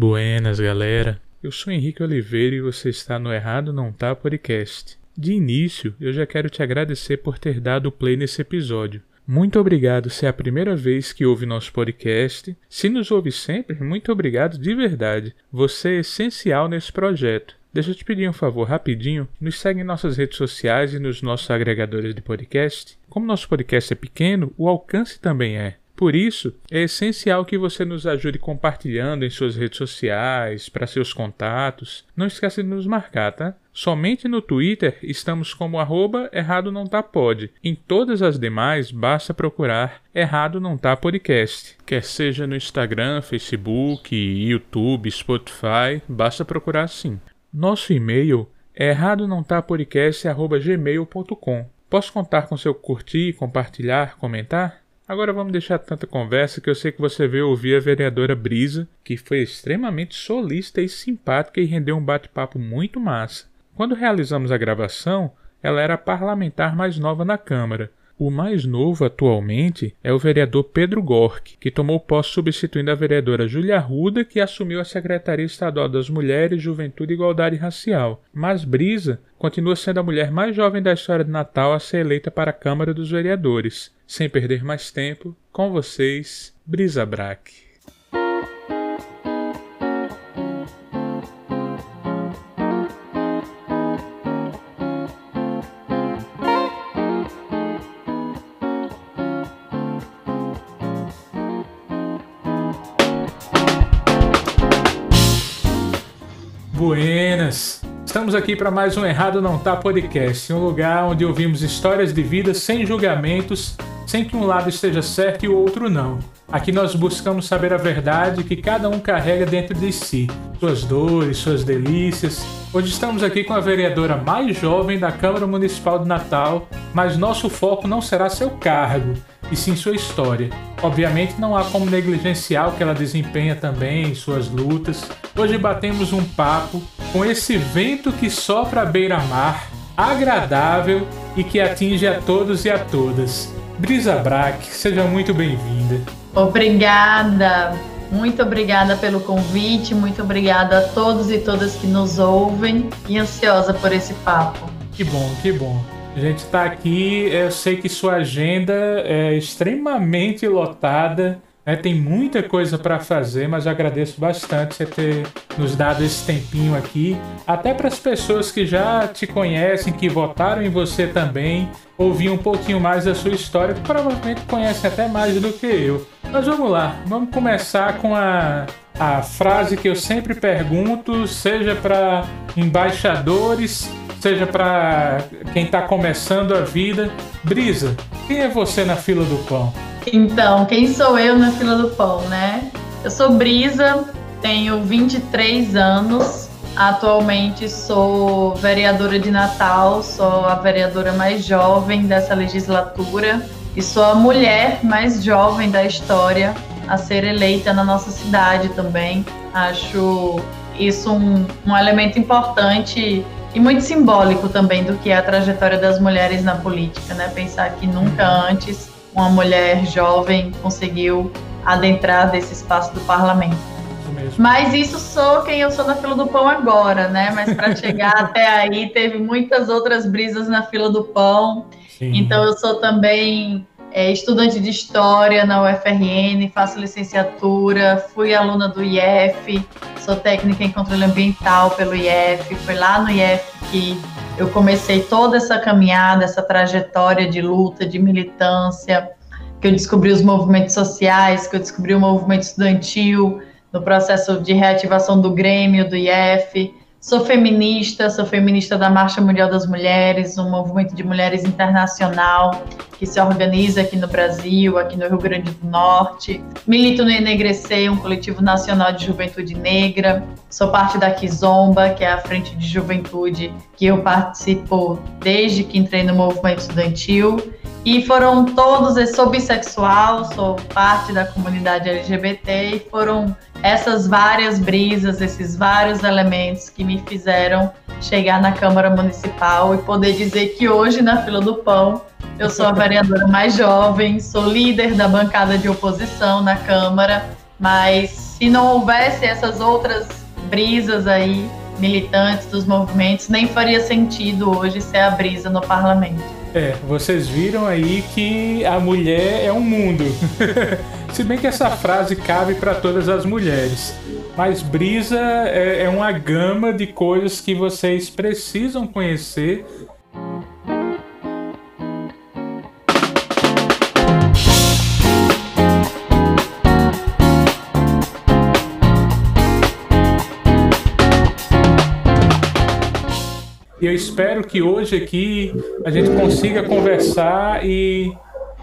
Buenas, galera. Eu sou Henrique Oliveira e você está no Errado Não Tá Podcast. De início, eu já quero te agradecer por ter dado play nesse episódio. Muito obrigado se é a primeira vez que ouve nosso podcast. Se nos ouve sempre, muito obrigado de verdade. Você é essencial nesse projeto. Deixa eu te pedir um favor rapidinho. Nos segue em nossas redes sociais e nos nossos agregadores de podcast. Como nosso podcast é pequeno, o alcance também é. Por isso, é essencial que você nos ajude compartilhando em suas redes sociais, para seus contatos. Não esqueça de nos marcar, tá? Somente no Twitter estamos como arroba errado não tá pod. Em todas as demais, basta procurar errado não tá podcast. Quer seja no Instagram, Facebook, YouTube, Spotify, basta procurar sim. Nosso e-mail é errado não tá podcast@gmail.com. Posso contar com seu curtir, compartilhar, comentar? Agora vamos deixar tanta conversa que eu sei que você veio ouvir a vereadora Brisa, que foi extremamente solista e simpática e rendeu um bate-papo muito massa. Quando realizamos a gravação, ela era a parlamentar mais nova na Câmara. O mais novo atualmente é o vereador Pedro Gork, que tomou posse substituindo a vereadora Júlia Ruda, que assumiu a Secretaria Estadual das Mulheres, Juventude e Igualdade Racial. Mas Brisa continua sendo a mulher mais jovem da história de Natal a ser eleita para a Câmara dos Vereadores. Sem perder mais tempo, com vocês, Brisa Braque. Buenas! Estamos aqui para mais um Errado Não Tá Podcast, um lugar onde ouvimos histórias de vida sem julgamentos sem que um lado esteja certo e o outro não. Aqui nós buscamos saber a verdade que cada um carrega dentro de si, suas dores, suas delícias. Hoje estamos aqui com a vereadora mais jovem da Câmara Municipal de Natal, mas nosso foco não será seu cargo, e sim sua história. Obviamente não há como negligenciar o que ela desempenha também em suas lutas. Hoje batemos um papo com esse vento que sopra à beira-mar, agradável e que atinge a todos e a todas. Brisa Braque, seja muito bem-vinda. Obrigada, muito obrigada pelo convite, muito obrigada a todos e todas que nos ouvem e ansiosa por esse papo. Que bom, que bom. A gente está aqui, eu sei que sua agenda é extremamente lotada é, tem muita coisa para fazer, mas agradeço bastante você ter nos dado esse tempinho aqui. Até para as pessoas que já te conhecem, que votaram em você também, ouvir um pouquinho mais da sua história, que provavelmente conhecem até mais do que eu. Mas vamos lá, vamos começar com a, a frase que eu sempre pergunto, seja para embaixadores, seja para quem está começando a vida. Brisa, quem é você na fila do pão? Então, quem sou eu na fila do pão, né? Eu sou Brisa, tenho 23 anos, atualmente sou vereadora de Natal, sou a vereadora mais jovem dessa legislatura e sou a mulher mais jovem da história a ser eleita na nossa cidade também. Acho isso um, um elemento importante e muito simbólico também do que é a trajetória das mulheres na política, né? Pensar que nunca antes uma mulher jovem conseguiu adentrar desse espaço do parlamento. Mas isso sou quem eu sou na fila do pão agora, né? Mas para chegar até aí teve muitas outras brisas na fila do pão. Sim. Então eu sou também é, estudante de história na UFRN, faço licenciatura, fui aluna do IF, sou técnica em controle ambiental pelo IF, foi lá no IF que eu comecei toda essa caminhada, essa trajetória de luta, de militância, que eu descobri os movimentos sociais, que eu descobri o movimento estudantil, no processo de reativação do Grêmio, do IF. Sou feminista, sou feminista da Marcha Mundial das Mulheres, um movimento de mulheres internacional que se organiza aqui no Brasil, aqui no Rio Grande do Norte. Milito no Enegrecer, um coletivo nacional de juventude negra. Sou parte da Kizomba, que é a frente de juventude que eu participo desde que entrei no movimento estudantil. E foram todos, sou bissexual, sou parte da comunidade LGBT e foram essas várias brisas, esses vários elementos que me fizeram chegar na Câmara Municipal e poder dizer que hoje, na fila do pão, eu sou a vereadora mais jovem, sou líder da bancada de oposição na Câmara Mas se não houvesse essas outras brisas aí, militantes dos movimentos, nem faria sentido hoje ser a brisa no parlamento. É, vocês viram aí que a mulher é um mundo. Se bem que essa frase cabe para todas as mulheres. Mas brisa é, é uma gama de coisas que vocês precisam conhecer E eu espero que hoje aqui a gente consiga conversar e,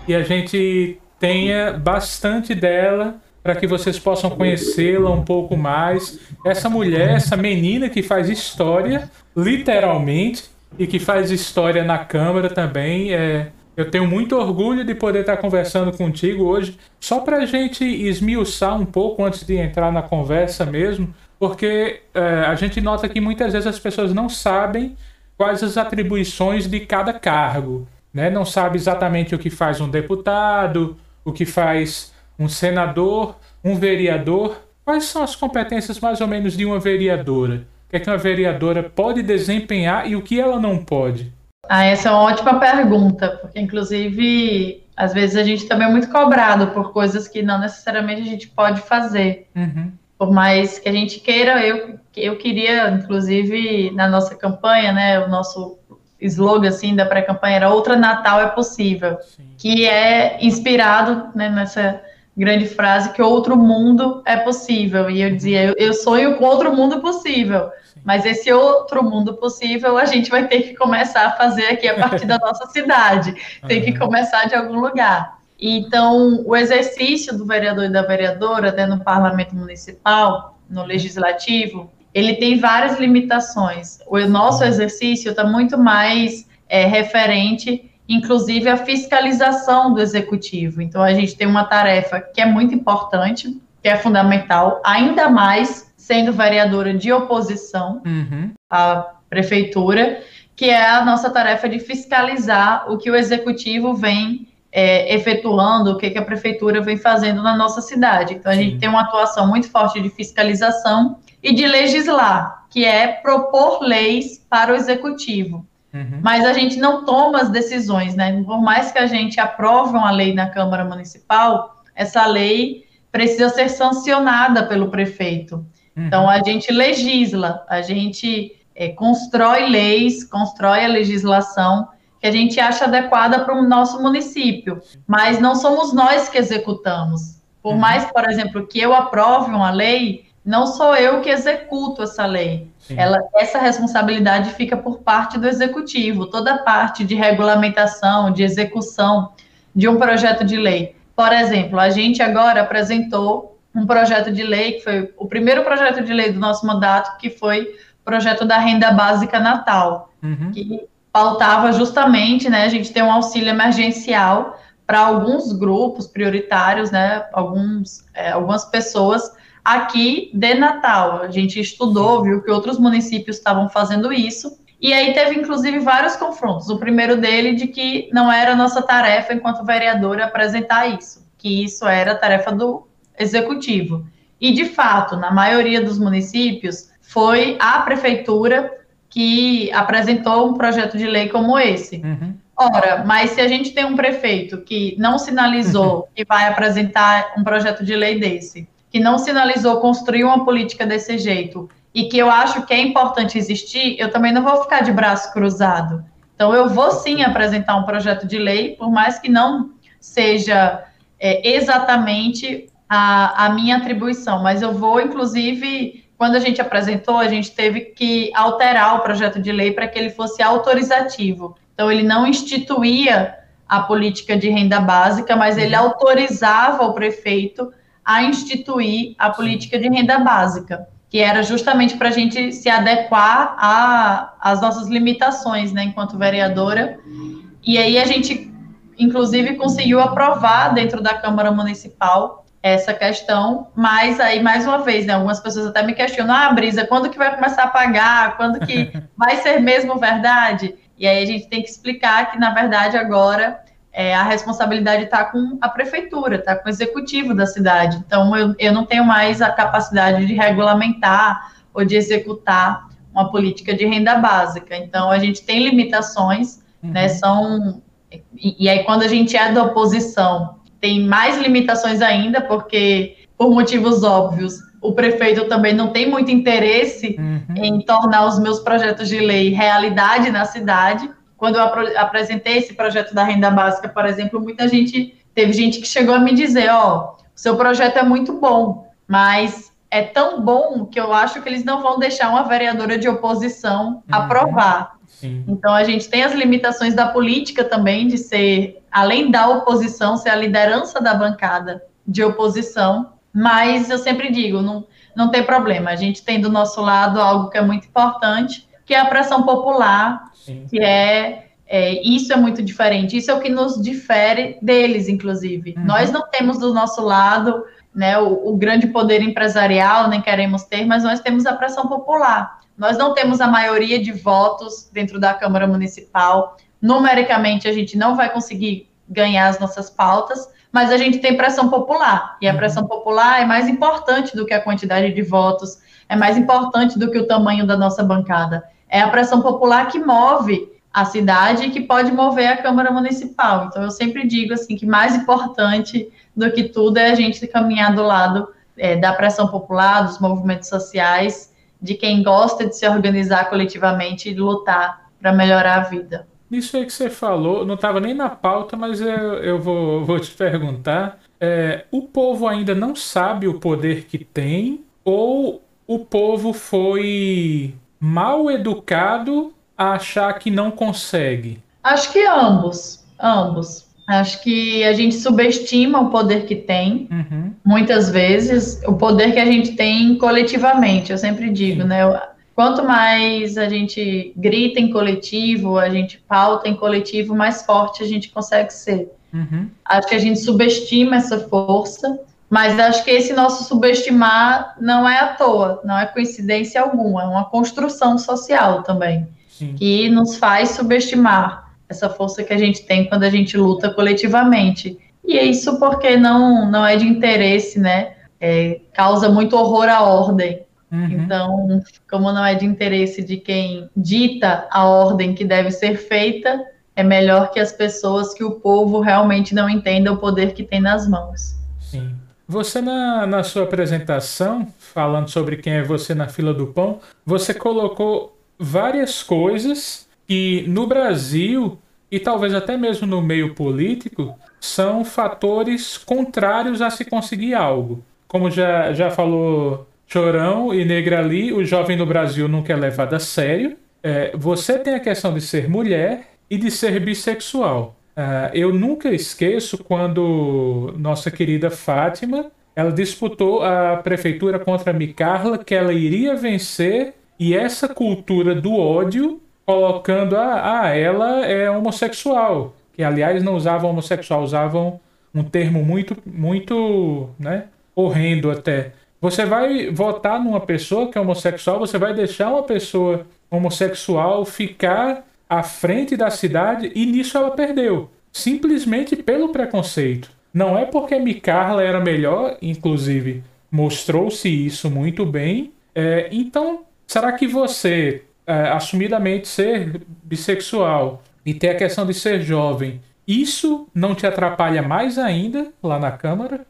e a gente tenha bastante dela para que vocês possam conhecê-la um pouco mais. Essa mulher, essa menina que faz história, literalmente, e que faz história na Câmara também. É, eu tenho muito orgulho de poder estar conversando contigo hoje, só para a gente esmiuçar um pouco antes de entrar na conversa mesmo porque é, a gente nota que muitas vezes as pessoas não sabem quais as atribuições de cada cargo. Né? Não sabe exatamente o que faz um deputado, o que faz um senador, um vereador. Quais são as competências mais ou menos de uma vereadora? O que é que uma vereadora pode desempenhar e o que ela não pode? Ah, essa é uma ótima pergunta, porque inclusive às vezes a gente também é muito cobrado por coisas que não necessariamente a gente pode fazer. Uhum. Por mais que a gente queira, eu, eu queria, inclusive, na nossa campanha, né, o nosso slogan assim da pré-campanha era outra Natal é possível, Sim. que é inspirado né, nessa grande frase que outro mundo é possível. E eu dizia, eu, eu sonho com outro mundo possível. Sim. Mas esse outro mundo possível a gente vai ter que começar a fazer aqui a partir da nossa cidade. Tem que começar de algum lugar. Então, o exercício do vereador e da vereadora né, no parlamento municipal, no legislativo, ele tem várias limitações. O nosso exercício está muito mais é, referente, inclusive, à fiscalização do executivo. Então, a gente tem uma tarefa que é muito importante, que é fundamental, ainda mais sendo vereadora de oposição uhum. à prefeitura, que é a nossa tarefa de fiscalizar o que o executivo vem é, efetuando, o que, que a prefeitura vem fazendo na nossa cidade. Então, a gente tem uma atuação muito forte de fiscalização e de legislar, que é propor leis para o executivo. Uhum. Mas a gente não toma as decisões, né? Por mais que a gente aprove uma lei na Câmara Municipal, essa lei precisa ser sancionada pelo prefeito. Uhum. Então, a gente legisla, a gente é, constrói leis, constrói a legislação que a gente acha adequada para o nosso município, mas não somos nós que executamos. Por uhum. mais, por exemplo, que eu aprove uma lei, não sou eu que executo essa lei. Ela, essa responsabilidade fica por parte do executivo, toda a parte de regulamentação, de execução de um projeto de lei. Por exemplo, a gente agora apresentou um projeto de lei, que foi o primeiro projeto de lei do nosso mandato, que foi o projeto da renda básica natal, uhum. que pautava justamente, né, a gente ter um auxílio emergencial para alguns grupos prioritários, né, alguns, é, algumas pessoas aqui de Natal. A gente estudou, viu que outros municípios estavam fazendo isso, e aí teve inclusive vários confrontos. O primeiro dele de que não era nossa tarefa enquanto vereadora apresentar isso, que isso era tarefa do executivo. E de fato, na maioria dos municípios, foi a prefeitura que apresentou um projeto de lei como esse. Uhum. Ora, mas se a gente tem um prefeito que não sinalizou que vai apresentar um projeto de lei desse, que não sinalizou construir uma política desse jeito, e que eu acho que é importante existir, eu também não vou ficar de braço cruzado. Então, eu vou sim apresentar um projeto de lei, por mais que não seja é, exatamente a, a minha atribuição, mas eu vou, inclusive, quando a gente apresentou, a gente teve que alterar o projeto de lei para que ele fosse autorizativo. Então, ele não instituía a política de renda básica, mas ele uhum. autorizava o prefeito a instituir a política de renda básica, que era justamente para a gente se adequar às nossas limitações, né, enquanto vereadora. E aí a gente, inclusive, conseguiu aprovar dentro da Câmara Municipal essa questão, mas aí, mais uma vez, né, algumas pessoas até me questionam, ah, Brisa, quando que vai começar a pagar? Quando que vai ser mesmo verdade? E aí a gente tem que explicar que, na verdade, agora é, a responsabilidade está com a prefeitura, está com o executivo da cidade. Então, eu, eu não tenho mais a capacidade de regulamentar ou de executar uma política de renda básica. Então, a gente tem limitações, né, uhum. né? São. E, e aí, quando a gente é da oposição, tem mais limitações ainda, porque, por motivos óbvios, o prefeito também não tem muito interesse uhum. em tornar os meus projetos de lei realidade na cidade. Quando eu ap apresentei esse projeto da renda básica, por exemplo, muita gente teve gente que chegou a me dizer, ó, oh, o seu projeto é muito bom, mas é tão bom que eu acho que eles não vão deixar uma vereadora de oposição uhum. aprovar. Sim. Então a gente tem as limitações da política também de ser, além da oposição, ser a liderança da bancada de oposição. Mas eu sempre digo, não, não tem problema. A gente tem do nosso lado algo que é muito importante, que é a pressão popular, Sim. que é, é, isso é muito diferente. Isso é o que nos difere deles, inclusive. Uhum. Nós não temos do nosso lado né, o, o, grande poder empresarial, nem queremos ter, mas nós temos a pressão popular. Nós não temos a maioria de votos dentro da Câmara Municipal. Numericamente, a gente não vai conseguir ganhar as nossas pautas, mas a gente tem pressão popular. E a uhum. pressão popular é mais importante do que a quantidade de votos, é mais importante do que o tamanho da nossa bancada. É a pressão popular que move a cidade e que pode mover a Câmara Municipal. Então, eu sempre digo assim que mais importante do que tudo é a gente caminhar do lado é, da pressão popular, dos movimentos sociais, de quem gosta de se organizar coletivamente e lutar para melhorar a vida. Isso aí que você falou, não estava nem na pauta, mas eu, eu vou, vou te perguntar. É, o povo ainda não sabe o poder que tem ou o povo foi mal educado a achar que não consegue? Acho que ambos, ambos. Acho que a gente subestima o poder que tem, uhum. muitas vezes, o poder que a gente tem coletivamente. Eu sempre digo, Sim. né? Quanto mais a gente grita em coletivo, a gente pauta em coletivo, mais forte a gente consegue ser. Uhum. Acho que a gente subestima essa força, mas acho que esse nosso subestimar não é à toa, não é coincidência alguma, é uma construção social também, Sim. que nos faz subestimar essa força que a gente tem quando a gente luta coletivamente. E é isso porque não, não é de interesse, né? É, causa muito horror à ordem. Uhum. Então, como não é de interesse de quem dita a ordem que deve ser feita, é melhor que as pessoas, que o povo realmente não entenda o poder que tem nas mãos. Sim. Você, na, na sua apresentação, falando sobre quem é você na fila do pão, você colocou várias coisas que no Brasil e talvez até mesmo no meio político são fatores contrários a se conseguir algo. Como já, já falou Chorão e Negrali, o jovem no Brasil nunca é levado a sério. É, você tem a questão de ser mulher e de ser bissexual. Uh, eu nunca esqueço quando nossa querida Fátima ela disputou a prefeitura contra a Micarla, que ela iria vencer, e essa cultura do ódio colocando ah, ah, ela é homossexual, que aliás não usavam homossexual, usavam um termo muito muito, né, horrendo até. Você vai votar numa pessoa que é homossexual, você vai deixar uma pessoa homossexual ficar à frente da cidade e nisso ela perdeu, simplesmente pelo preconceito. Não é porque Micarla era melhor, inclusive mostrou-se isso muito bem. É, então, será que você é, assumidamente ser bissexual e ter a questão de ser jovem, isso não te atrapalha mais ainda lá na Câmara?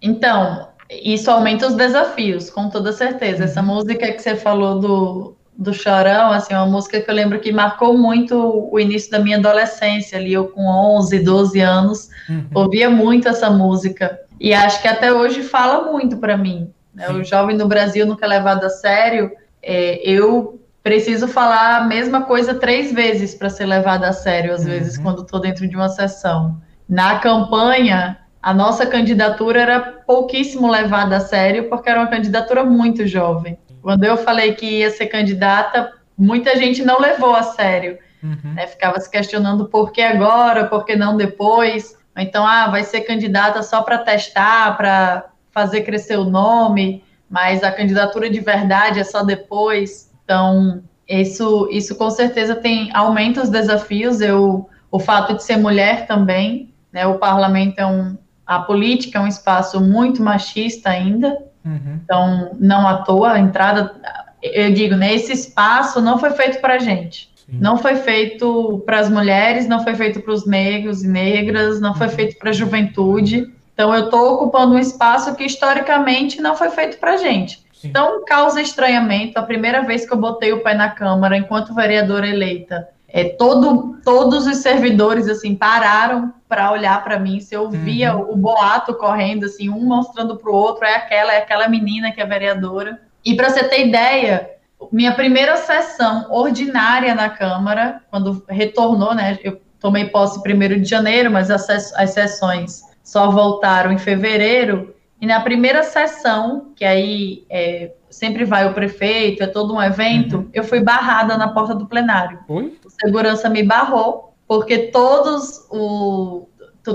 Então, isso aumenta os desafios, com toda certeza. Essa uhum. música que você falou do, do Chorão, assim, é uma música que eu lembro que marcou muito o início da minha adolescência, ali eu com 11, 12 anos, uhum. ouvia muito essa música. E acho que até hoje fala muito para mim. Né? O jovem no Brasil nunca é levado a sério. É, eu preciso falar a mesma coisa três vezes para ser levada a sério, às uhum. vezes, quando estou dentro de uma sessão. Na campanha, a nossa candidatura era pouquíssimo levada a sério, porque era uma candidatura muito jovem. Quando eu falei que ia ser candidata, muita gente não levou a sério. Uhum. Né? Ficava se questionando por que agora, por que não depois. Então, ah, vai ser candidata só para testar, para fazer crescer o nome, mas a candidatura de verdade é só depois. Então, isso, isso com certeza tem aumenta os desafios. Eu o fato de ser mulher também, né? O parlamento é um, a política é um espaço muito machista ainda, uhum. então não à toa a entrada, eu digo, né? Esse espaço não foi feito para gente. Sim. Não foi feito para as mulheres, não foi feito para os negros e negras, não foi feito para a juventude. Então, eu estou ocupando um espaço que historicamente não foi feito para gente. Sim. Então, causa estranhamento. A primeira vez que eu botei o pé na Câmara, enquanto vereadora eleita, é, todo, todos os servidores assim pararam para olhar para mim. Se eu via uhum. o boato correndo, assim, um mostrando para o outro, é aquela, é aquela menina que é vereadora. E para você ter ideia, minha primeira sessão ordinária na Câmara, quando retornou, né? Eu tomei posse primeiro de janeiro, mas as, as sessões só voltaram em fevereiro. E na primeira sessão, que aí é, sempre vai o prefeito, é todo um evento, uhum. eu fui barrada na porta do plenário. Oi? O segurança me barrou, porque todos o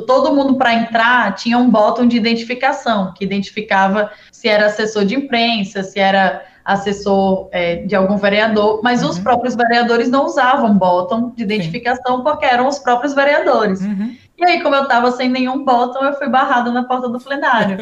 todo mundo para entrar tinha um botão de identificação, que identificava se era assessor de imprensa, se era assessor é, de algum vereador, mas uhum. os próprios vereadores não usavam botão de identificação Sim. porque eram os próprios vereadores. Uhum. E aí, como eu estava sem nenhum botão, eu fui barrada na porta do plenário.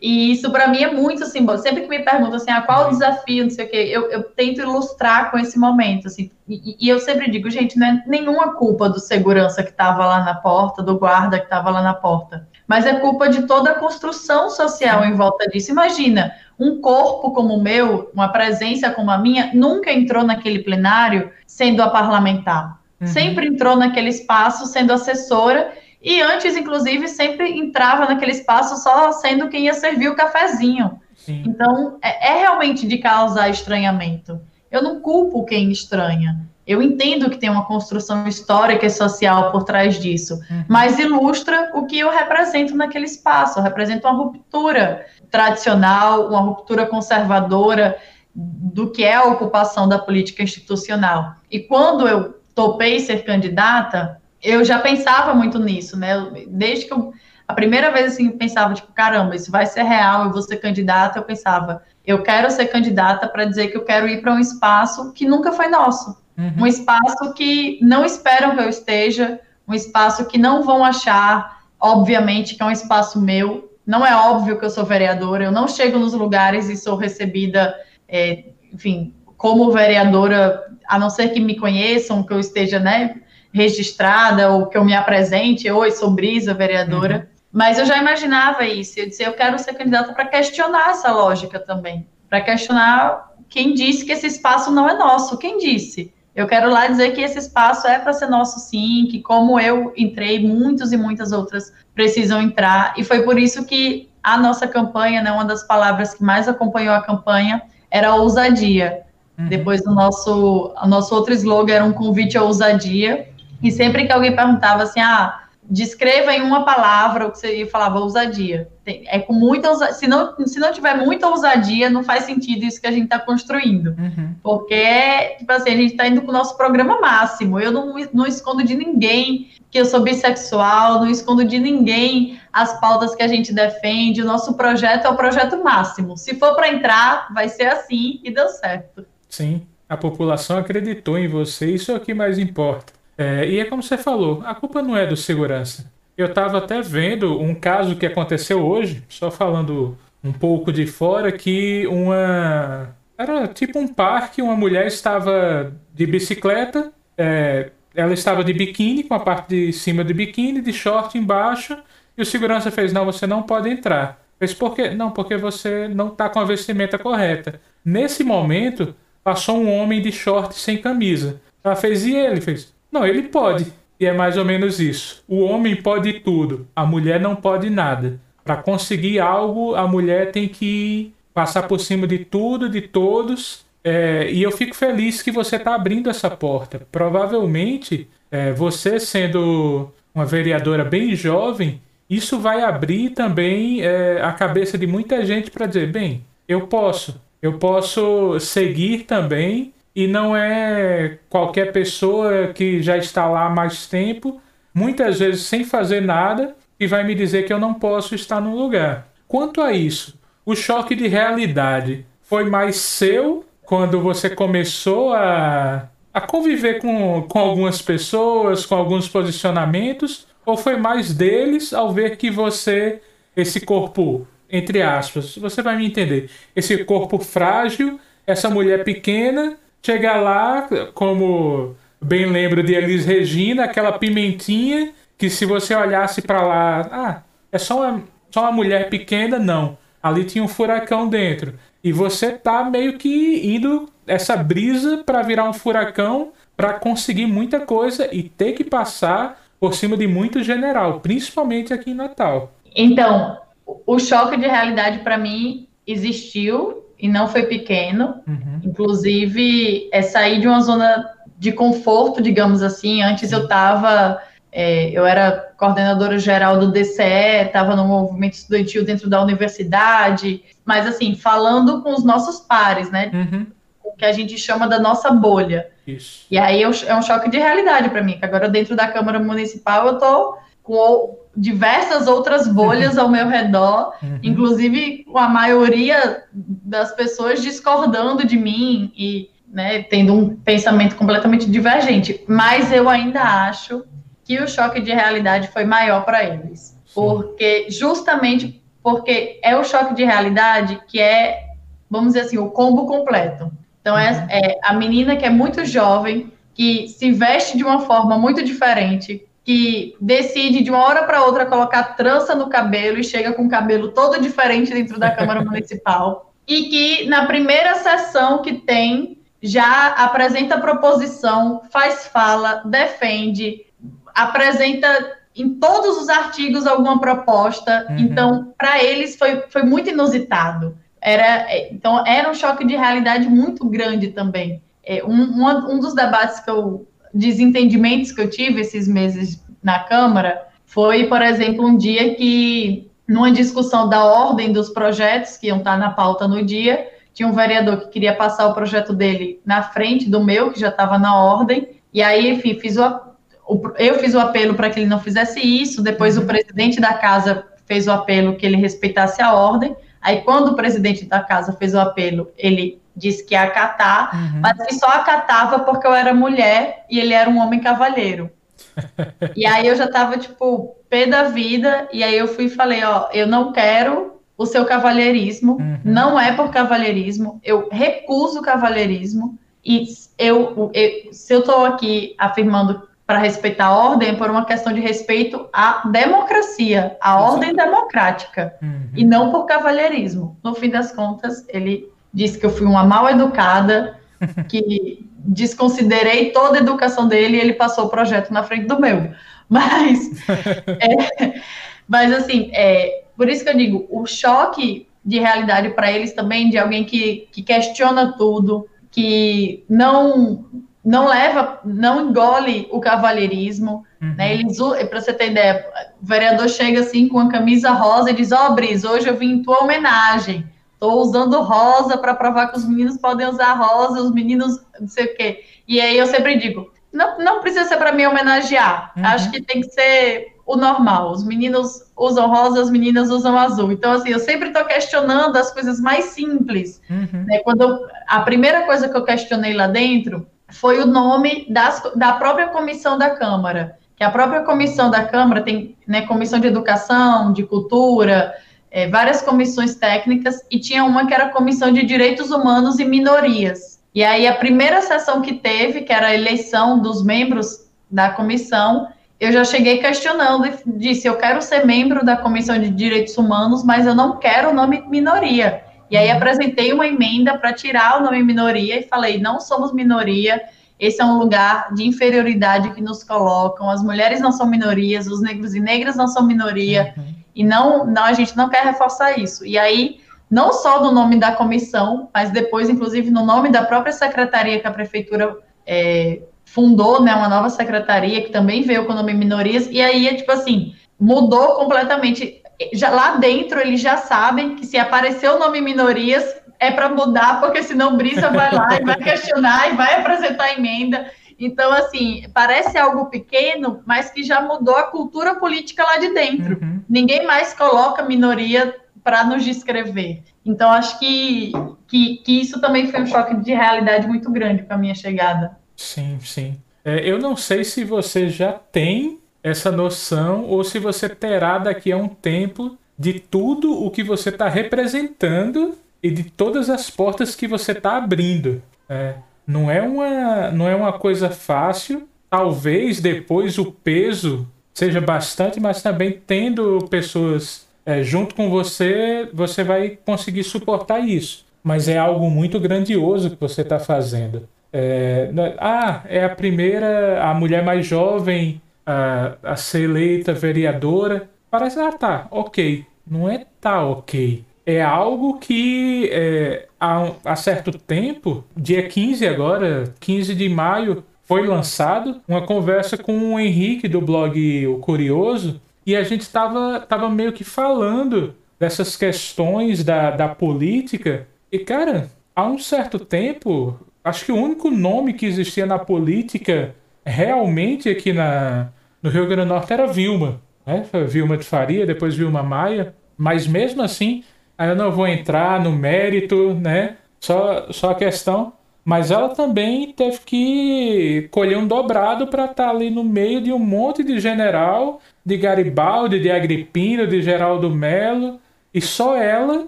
e isso para mim é muito simbólico. Sempre que me perguntam assim, ah, qual o desafio, não sei o quê, eu, eu tento ilustrar com esse momento, assim. E, e, eu sempre digo, gente, não é nenhuma culpa do segurança que estava lá na porta, do guarda que estava lá na porta, mas é culpa de toda a construção social em volta disso. Imagina, um corpo como o meu, uma presença como a minha, nunca entrou naquele plenário sendo a parlamentar. Uhum. Sempre entrou naquele espaço sendo assessora e antes, inclusive, sempre entrava naquele espaço só sendo quem ia servir o cafezinho. Sim. Então, é, é, realmente de causar estranhamento. Eu não culpo quem estranha. Eu entendo que tem uma construção histórica e social por trás disso, uhum. mas ilustra o que eu represento naquele espaço. Eu represento uma ruptura tradicional, uma ruptura conservadora do que é a ocupação da política institucional. E quando eu topei ser candidata, eu já pensava muito nisso, né? Desde que eu, a primeira vez assim, pensava, tipo, caramba, isso vai ser real, eu vou ser candidata, eu pensava, eu quero ser candidata para dizer que eu quero ir para um espaço que nunca foi nosso. Uhum. Um espaço que não esperam que eu esteja, um espaço que não vão achar, obviamente, que é um espaço meu. Não é óbvio que eu sou vereadora, eu não chego nos lugares e sou recebida, é, enfim, como vereadora a não ser que me conheçam, que eu esteja, né, registrada ou que eu me apresente, oi, sou Brisa, vereadora. Uhum. Mas eu já imaginava isso. Eu disse, eu quero ser candidata para questionar essa lógica também, para questionar quem disse que esse espaço não é nosso, quem disse. Eu quero lá dizer que esse espaço é para ser nosso sim, que como eu entrei, muitos e muitas outras precisam entrar. E foi por isso que a nossa campanha, né, uma das palavras que mais acompanhou a campanha era ousadia. Uhum. Depois o nosso, o nosso outro slogan era um convite à ousadia. E sempre que alguém perguntava assim, ah, descreva em uma palavra o que você falava ousadia. É com muita ousadia. Se não, se não tiver muita ousadia, não faz sentido isso que a gente está construindo. Uhum. Porque, tipo assim, a gente está indo com o nosso programa máximo. Eu não, não escondo de ninguém que eu sou bissexual, não escondo de ninguém as pautas que a gente defende. O nosso projeto é o projeto máximo. Se for para entrar, vai ser assim e deu certo. Sim, a população acreditou em você, isso é o que mais importa. É, e é como você falou, a culpa não é do segurança. Eu estava até vendo um caso que aconteceu hoje, só falando um pouco de fora, que uma. Era tipo um parque, uma mulher estava de bicicleta, é, ela estava de biquíni, com a parte de cima de biquíni, de short embaixo, e o segurança fez: Não, você não pode entrar. Fez por quê? Não, porque você não está com a vestimenta correta. Nesse momento, passou um homem de short sem camisa. Ela fez, e ele? Fez, não, ele pode. E é mais ou menos isso. O homem pode tudo, a mulher não pode nada. Para conseguir algo, a mulher tem que passar por cima de tudo, de todos. É, e eu fico feliz que você está abrindo essa porta. Provavelmente, é, você sendo uma vereadora bem jovem, isso vai abrir também é, a cabeça de muita gente para dizer: bem, eu posso, eu posso seguir também e não é qualquer pessoa que já está lá há mais tempo, muitas vezes sem fazer nada, que vai me dizer que eu não posso estar no lugar. Quanto a isso, o choque de realidade foi mais seu quando você começou a, a conviver com, com algumas pessoas, com alguns posicionamentos, ou foi mais deles ao ver que você, esse corpo, entre aspas, você vai me entender, esse corpo frágil, essa mulher pequena, chegar lá, como bem lembro de Elis Regina, aquela pimentinha que se você olhasse para lá, ah, é só uma, só uma mulher pequena, não. Ali tinha um furacão dentro. E você tá meio que indo essa brisa para virar um furacão para conseguir muita coisa e ter que passar por cima de muito general, principalmente aqui em Natal. Então, o choque de realidade para mim existiu e não foi pequeno. Uhum. Inclusive, é sair de uma zona de conforto, digamos assim. Antes eu estava, é, eu era coordenadora geral do DCE, estava no movimento estudantil dentro da universidade, mas assim, falando com os nossos pares, né? Uhum. O que a gente chama da nossa bolha. Isso. E aí é um choque de realidade para mim, que agora dentro da Câmara Municipal eu tô com diversas outras bolhas ao meu redor, uhum. inclusive com a maioria das pessoas discordando de mim e né, tendo um pensamento completamente divergente. Mas eu ainda acho que o choque de realidade foi maior para eles, Sim. porque justamente porque é o choque de realidade que é, vamos dizer assim, o combo completo. Então é, uhum. é a menina que é muito jovem, que se veste de uma forma muito diferente, que decide de uma hora para outra colocar trança no cabelo e chega com o cabelo todo diferente dentro da Câmara Municipal. E que na primeira sessão que tem já apresenta proposição, faz fala, defende, apresenta em todos os artigos alguma proposta. Uhum. Então, para eles foi, foi muito inusitado. Era, então, era um choque de realidade muito grande também. É, um, um, um dos debates que eu desentendimentos que eu tive esses meses na Câmara foi, por exemplo, um dia que, numa discussão da ordem dos projetos que iam estar na pauta no dia, tinha um vereador que queria passar o projeto dele na frente do meu, que já estava na ordem, e aí, enfim, fiz o, o eu fiz o apelo para que ele não fizesse isso, depois o uhum. presidente da casa fez o apelo que ele respeitasse a ordem, aí quando o presidente da casa fez o apelo, ele disse que ia acatar, uhum. mas que só acatava porque eu era mulher e ele era um homem cavalheiro. e aí eu já tava, tipo, pé da vida, e aí eu fui e falei, ó, eu não quero o seu cavalheirismo, uhum. não é por cavalheirismo, eu recuso o cavalheirismo, e eu, eu se eu tô aqui afirmando para respeitar a ordem, é por uma questão de respeito à democracia, à ordem democrática, uhum. e não por cavalheirismo. No fim das contas, ele disse que eu fui uma mal educada, que desconsiderei toda a educação dele e ele passou o projeto na frente do meu. Mas, é, mas assim, é, por isso que eu digo, o choque de realidade para eles também, de alguém que, que questiona tudo, que não não leva, não engole o cavalheirismo, uhum. né? Eles, para você ter ideia, o vereador chega assim com uma camisa rosa e diz: "Ó, oh, Bris, hoje eu vim em tua homenagem. Estou usando rosa para provar que os meninos podem usar rosa, os meninos não sei o quê". E aí eu sempre digo: "Não, não precisa ser para me homenagear. Uhum. Acho que tem que ser o normal. Os meninos usam rosa, as meninas usam azul. Então, assim, eu sempre estou questionando as coisas mais simples. Uhum. Né? Quando eu, a primeira coisa que eu questionei lá dentro foi o nome das, da própria comissão da Câmara. Que a própria comissão da Câmara tem né, comissão de educação, de cultura, é, várias comissões técnicas, e tinha uma que era a comissão de direitos humanos e minorias. E aí, a primeira sessão que teve, que era a eleição dos membros da comissão, eu já cheguei questionando e disse: eu quero ser membro da Comissão de Direitos Humanos, mas eu não quero o nome minoria. E aí uhum. apresentei uma emenda para tirar o nome minoria e falei: não somos minoria, esse é um lugar de inferioridade que nos colocam. As mulheres não são minorias, os negros e negras não são minoria, uhum. E não, não, a gente não quer reforçar isso. E aí, não só no nome da comissão, mas depois, inclusive, no nome da própria secretaria que a prefeitura é, fundou né, uma nova secretaria que também veio com o nome minorias, e aí é tipo assim, mudou completamente. Já, lá dentro eles já sabem que se aparecer o nome minorias é para mudar, porque senão Brisa vai lá e vai questionar e vai apresentar emenda. Então, assim, parece algo pequeno, mas que já mudou a cultura política lá de dentro. Uhum. Ninguém mais coloca minoria para nos descrever. Então, acho que, que, que, isso também foi um choque de realidade muito grande com a minha chegada. Sim, sim. É, eu não sei se você já tem essa noção ou se você terá daqui a um tempo de tudo o que você está representando e de todas as portas que você está abrindo. É, não, é uma, não é uma coisa fácil. Talvez depois o peso seja bastante, mas também tendo pessoas é, junto com você, você vai conseguir suportar isso. Mas é algo muito grandioso que você está fazendo. É, né, ah, é a primeira, a mulher mais jovem a, a ser eleita vereadora. Parece, ah, tá, ok. Não é tá ok. É algo que é, há, há certo tempo, dia 15 agora, 15 de maio, foi lançado uma conversa com o Henrique do blog O Curioso e a gente estava tava meio que falando dessas questões da, da política. E, cara, há um certo tempo, acho que o único nome que existia na política realmente aqui na, no Rio Grande do Norte era Vilma. Né? Vilma de Faria, depois Vilma Maia. Mas mesmo assim, eu não vou entrar no mérito, né? Só, só a questão mas ela também teve que colher um dobrado para estar tá ali no meio de um monte de general, de Garibaldi, de Agripino, de Geraldo Melo, e só ela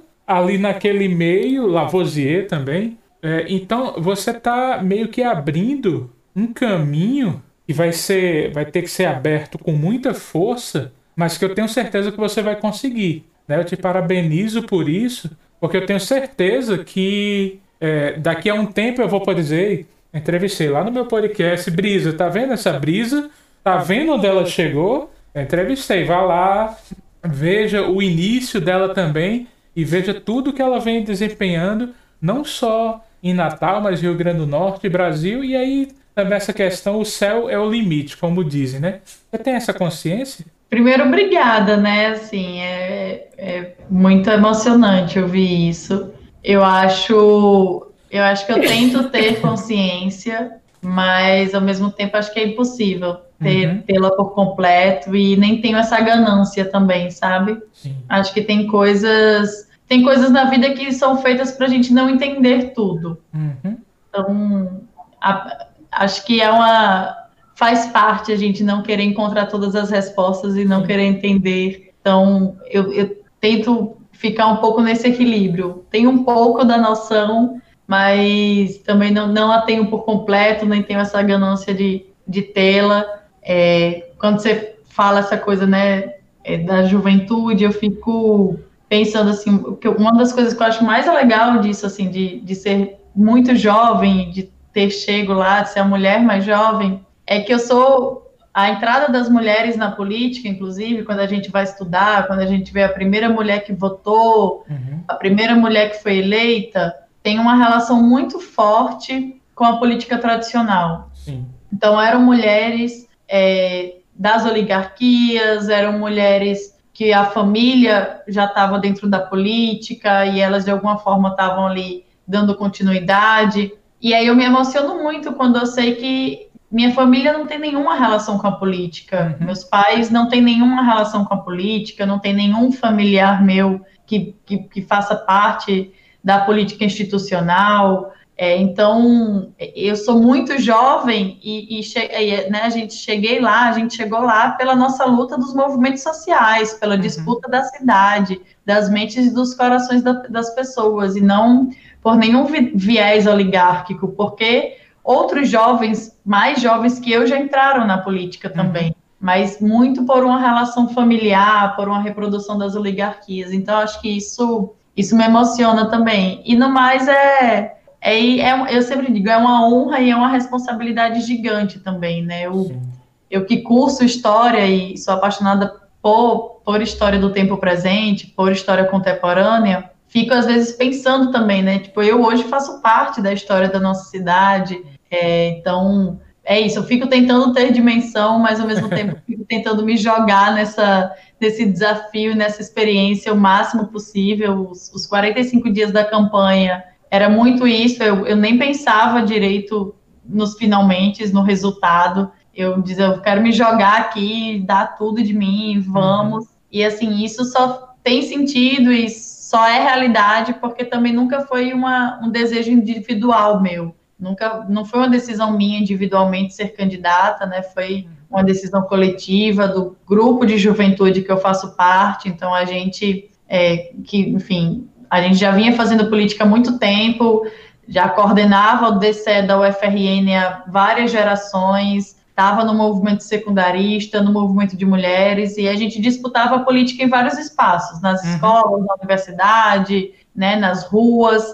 ali naquele meio, Lavoisier também. É, então você está meio que abrindo um caminho que vai ser, vai ter que ser aberto com muita força, mas que eu tenho certeza que você vai conseguir. Né? Eu te parabenizo por isso, porque eu tenho certeza que é, daqui a um tempo eu vou poder dizer, entrevistei lá no meu podcast, Brisa, tá vendo essa brisa? Tá vendo onde ela chegou? entrevistei, vá lá, veja o início dela também e veja tudo que ela vem desempenhando, não só em Natal, mas Rio Grande do Norte, Brasil, e aí também essa questão, o céu é o limite, como dizem, né? Você tem essa consciência? Primeiro, obrigada, né? Assim, é, é muito emocionante ouvir isso. Eu acho, eu acho que eu tento ter consciência, mas ao mesmo tempo acho que é impossível ter, uhum. tê-la por completo e nem tenho essa ganância também, sabe? Sim. Acho que tem coisas, tem coisas na vida que são feitas para a gente não entender tudo. Uhum. Então, a, acho que é uma faz parte a gente não querer encontrar todas as respostas e não querer entender. Então, eu, eu tento ficar um pouco nesse equilíbrio. Tenho um pouco da noção, mas também não, não a tenho por completo, nem tenho essa ganância de, de tê-la. É, quando você fala essa coisa, né, é, da juventude, eu fico pensando assim, que uma das coisas que eu acho mais legal disso, assim, de, de ser muito jovem, de ter chego lá, de ser a mulher mais jovem, é que eu sou a entrada das mulheres na política, inclusive, quando a gente vai estudar, quando a gente vê a primeira mulher que votou, uhum. a primeira mulher que foi eleita, tem uma relação muito forte com a política tradicional. Sim. Então, eram mulheres é, das oligarquias, eram mulheres que a família já estava dentro da política e elas, de alguma forma, estavam ali dando continuidade. E aí eu me emociono muito quando eu sei que minha família não tem nenhuma relação com a política. Uhum. Meus pais não têm nenhuma relação com a política, não tem nenhum familiar meu que, que, que faça parte da política institucional. É, então, eu sou muito jovem e, e né, a gente cheguei lá, a gente chegou lá pela nossa luta dos movimentos sociais, pela uhum. disputa da cidade, das mentes e dos corações da, das pessoas, e não por nenhum viés oligárquico, porque outros jovens, mais jovens que eu, já entraram na política também, uhum. mas muito por uma relação familiar, por uma reprodução das oligarquias. Então, acho que isso, isso me emociona também. E no mais, é, é, é eu sempre digo, é uma honra e é uma responsabilidade gigante também, né? Eu, eu que curso história e sou apaixonada por, por história do tempo presente, por história contemporânea, fico às vezes pensando também, né? Tipo, eu hoje faço parte da história da nossa cidade, é, então, é isso, eu fico tentando ter dimensão, mas ao mesmo tempo fico tentando me jogar nessa, nesse desafio, nessa experiência o máximo possível. Os, os 45 dias da campanha era muito isso, eu, eu nem pensava direito nos finalmente, no resultado. Eu dizia, eu quero me jogar aqui, dar tudo de mim, vamos. Uhum. E assim, isso só tem sentido e só é realidade porque também nunca foi uma, um desejo individual meu Nunca, não foi uma decisão minha individualmente ser candidata, né? Foi uma decisão coletiva do grupo de juventude que eu faço parte. Então a gente, é, que, enfim, a gente já vinha fazendo política há muito tempo, já coordenava o DCE da UFRN há várias gerações, estava no movimento secundarista, no movimento de mulheres, e a gente disputava a política em vários espaços, nas uhum. escolas, na universidade, né, nas ruas.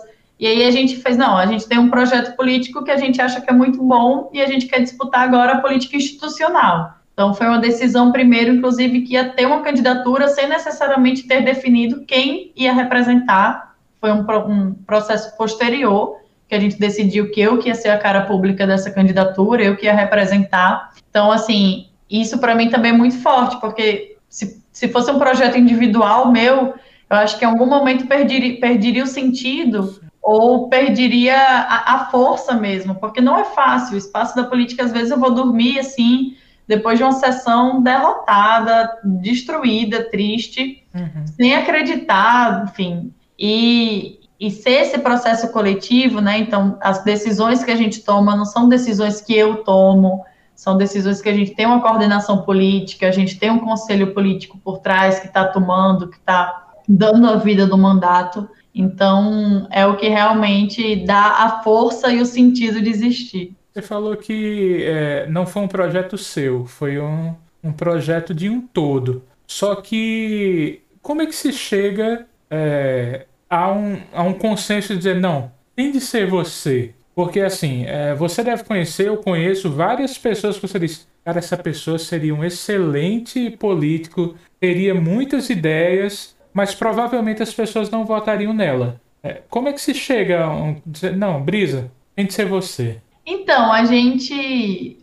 E aí a gente fez, não, a gente tem um projeto político que a gente acha que é muito bom e a gente quer disputar agora a política institucional. Então foi uma decisão primeiro, inclusive, que ia ter uma candidatura sem necessariamente ter definido quem ia representar. Foi um, um processo posterior que a gente decidiu que eu que ia ser a cara pública dessa candidatura, eu que ia representar. Então, assim, isso para mim também é muito forte, porque se, se fosse um projeto individual meu, eu acho que em algum momento perderia, perderia o sentido ou perderia a, a, força mesmo, porque não é fácil. O espaço da política, às vezes, eu vou dormir assim, depois de uma sessão derrotada, destruída, triste, uhum. sem acreditar, enfim. E, e ser esse processo coletivo, né? Então, as decisões que a gente toma não são decisões que eu tomo, são decisões que a gente tem uma coordenação política, a gente tem um conselho político por trás que está tomando, que está dando a vida do mandato. Então, é o que realmente dá a força e o sentido de existir. Você falou que é, não foi um projeto seu, foi um, um projeto de um todo. Só que como é que se chega é, a, um, a um consenso de dizer, não, tem de ser você? Porque assim, é, você deve conhecer, eu conheço várias pessoas que você diz, cara, essa pessoa seria um excelente político, teria muitas ideias, mas provavelmente as pessoas não votariam nela. É, como é que se chega a um, não, Brisa, tem de ser você? Então, a gente,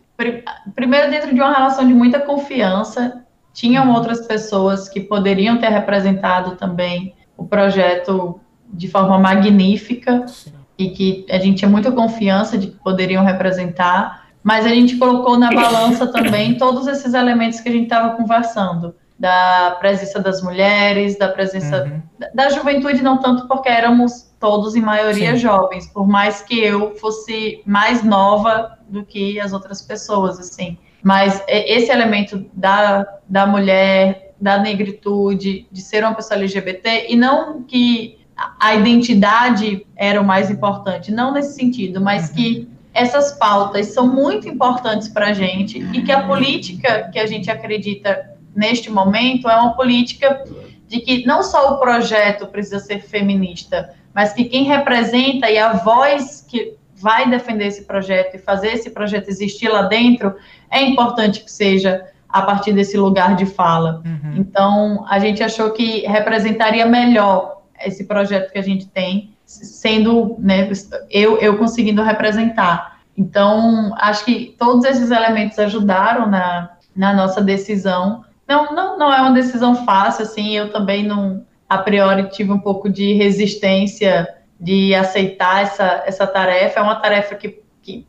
primeiro dentro de uma relação de muita confiança, tinham uhum. outras pessoas que poderiam ter representado também o projeto de forma magnífica Sim. e que a gente tinha muita confiança de que poderiam representar, mas a gente colocou na balança também todos esses elementos que a gente estava conversando da presença das mulheres, da presença uhum. da, juventude, não tanto porque éramos todos em maioria Sim. jovens, por mais que eu fosse mais nova do que as outras pessoas, assim. Mas esse elemento da, da mulher, da negritude, de ser uma pessoa LGBT, e não que a identidade era o mais importante, não nesse sentido, mas uhum. que essas pautas são muito importantes para a gente e que a política que a gente acredita neste momento, é uma política de que não só o projeto precisa ser feminista, mas que quem representa e a voz que vai defender esse projeto e fazer esse projeto existir lá dentro é importante que seja a partir desse lugar de fala. Uhum. Então, a gente achou que representaria melhor esse projeto que a gente tem, sendo né, eu, eu conseguindo representar. Então, acho que todos esses elementos ajudaram na, na nossa decisão não, não, não é uma decisão fácil, assim, eu também não, a priori, tive um pouco de resistência de aceitar essa, essa tarefa, é uma tarefa que, que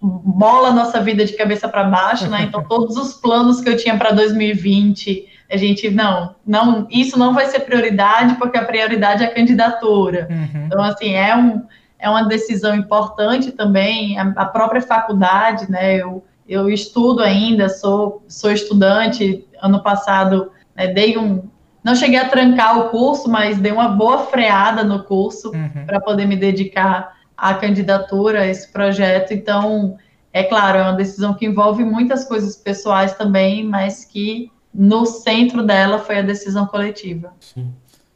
bola a nossa vida de cabeça para baixo, né, então todos os planos que eu tinha para 2020, a gente, não, não, isso não vai ser prioridade, porque a prioridade é a candidatura, uhum. então, assim, é um é uma decisão importante também, a, a própria faculdade, né, eu eu estudo ainda, sou, sou estudante. Ano passado, né, dei um. Não cheguei a trancar o curso, mas dei uma boa freada no curso uhum. para poder me dedicar à candidatura, a esse projeto. Então, é claro, é uma decisão que envolve muitas coisas pessoais também, mas que no centro dela foi a decisão coletiva. Sim.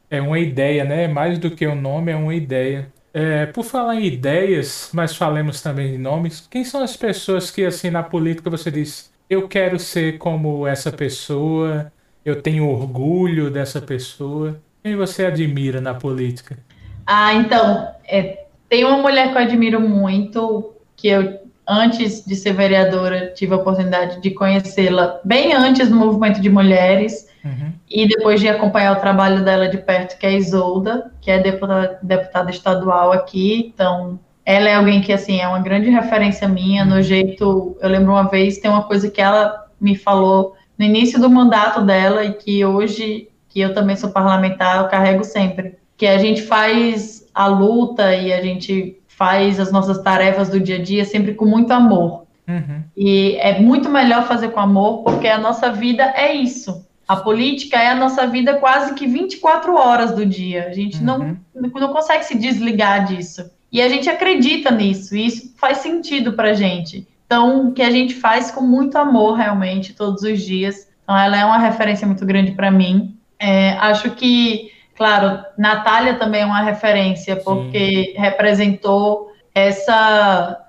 É uma ideia, né? Mais do que o um nome, é uma ideia. É, por falar em ideias, mas falemos também de nomes, quem são as pessoas que, assim, na política você diz, eu quero ser como essa pessoa, eu tenho orgulho dessa pessoa? Quem você admira na política? Ah, então, é, tem uma mulher que eu admiro muito, que eu, antes de ser vereadora, tive a oportunidade de conhecê-la bem antes do movimento de mulheres, Uhum. E depois de acompanhar o trabalho dela de perto, que é a Isolda, que é deputada, deputada estadual aqui, então ela é alguém que, assim, é uma grande referência minha no jeito. Eu lembro uma vez, tem uma coisa que ela me falou no início do mandato dela e que hoje, que eu também sou parlamentar, eu carrego sempre, que a gente faz a luta e a gente faz as nossas tarefas do dia a dia sempre com muito amor. Uhum. E é muito melhor fazer com amor, porque a nossa vida é isso. A política é a nossa vida quase que 24 horas do dia. A gente uhum. não, não consegue se desligar disso. E a gente acredita nisso, e isso faz sentido para a gente. Então, que a gente faz com muito amor, realmente, todos os dias. Então, ela é uma referência muito grande para mim. É, acho que, claro, Natália também é uma referência, porque Sim. representou essa.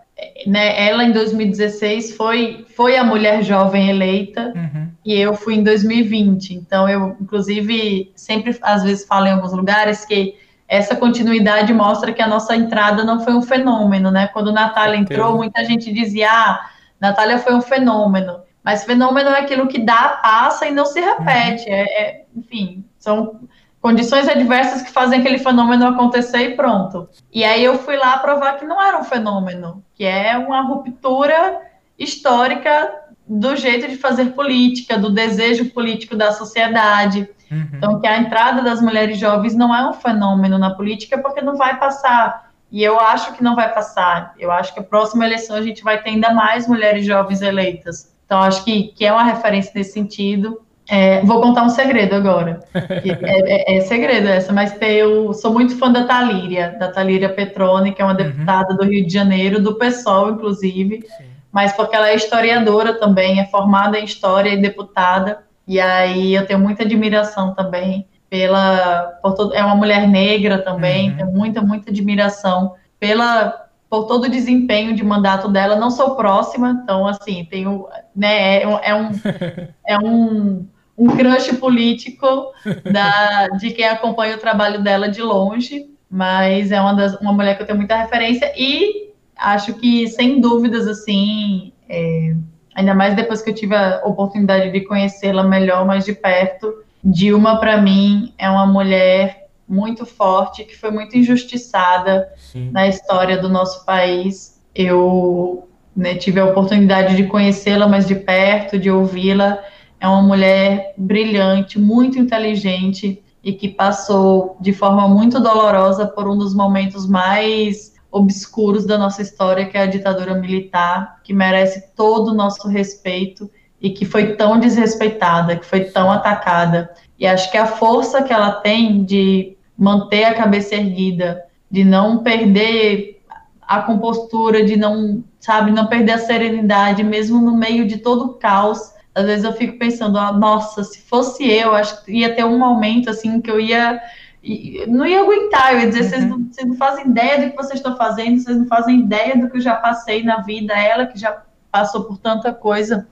Né, ela em 2016 foi, foi a mulher jovem eleita uhum. e eu fui em 2020. Então, eu, inclusive, sempre às vezes falo em alguns lugares que essa continuidade mostra que a nossa entrada não foi um fenômeno, né? Quando Natália entrou, muita gente dizia, ah, Natália foi um fenômeno. Mas fenômeno é aquilo que dá, passa e não se repete. Uhum. É, é, enfim, são condições adversas que fazem aquele fenômeno acontecer e pronto. E aí eu fui lá provar que não era um fenômeno, que é uma ruptura histórica do jeito de fazer política, do desejo político da sociedade. Uhum. Então, que a entrada das mulheres jovens não é um fenômeno na política, porque não vai passar. E eu acho que não vai passar. Eu acho que a próxima eleição a gente vai ter ainda mais mulheres jovens eleitas. Então, acho que, que é uma referência nesse sentido. É, vou contar um segredo agora. É, é, é, segredo essa, mas eu sou muito fã da Talíria, da Talíria Petrone, que é uma uhum. deputada do Rio de Janeiro, do PSOL, inclusive, Sim. mas porque ela é historiadora também, é formada em História e deputada. E aí eu tenho muita admiração também pela por todo, é uma mulher negra também, uhum. tenho muita muita admiração pela por todo o desempenho de mandato dela. Não sou próxima, então assim tenho né é, é um é um um crush político da, de quem acompanha o trabalho dela de longe, mas é uma, das, uma mulher que eu tenho muita referência e acho que, sem dúvidas, assim, é, ainda mais depois que eu tive a oportunidade de conhecê-la melhor, mais de perto. Dilma, para mim, é uma mulher muito forte, que foi muito injustiçada Sim. na história do nosso país. Eu né, tive a oportunidade de conhecê-la mais de perto, de ouvi-la. É uma mulher brilhante, muito inteligente e que passou de forma muito dolorosa por um dos momentos mais obscuros da nossa história, que é a ditadura militar, que merece todo o nosso respeito e que foi tão desrespeitada, que foi tão atacada. E acho que a força que ela tem de manter a cabeça erguida, de não perder a compostura, de não, sabe, não perder a serenidade, mesmo no meio de todo o caos. Às vezes eu fico pensando, ah, nossa, se fosse eu, acho que ia ter um momento assim que eu ia e não ia aguentar, eu ia dizer, uhum. vocês, não, vocês não fazem ideia do que vocês estão fazendo, vocês não fazem ideia do que eu já passei na vida, ela que já passou por tanta coisa.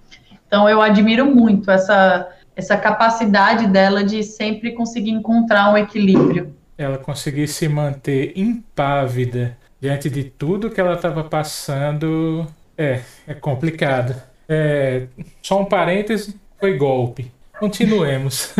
Então eu admiro muito essa, essa capacidade dela de sempre conseguir encontrar um equilíbrio. Ela conseguir se manter impávida diante de tudo que ela estava passando, é, é complicado. É, só um parêntese, foi golpe. Continuemos.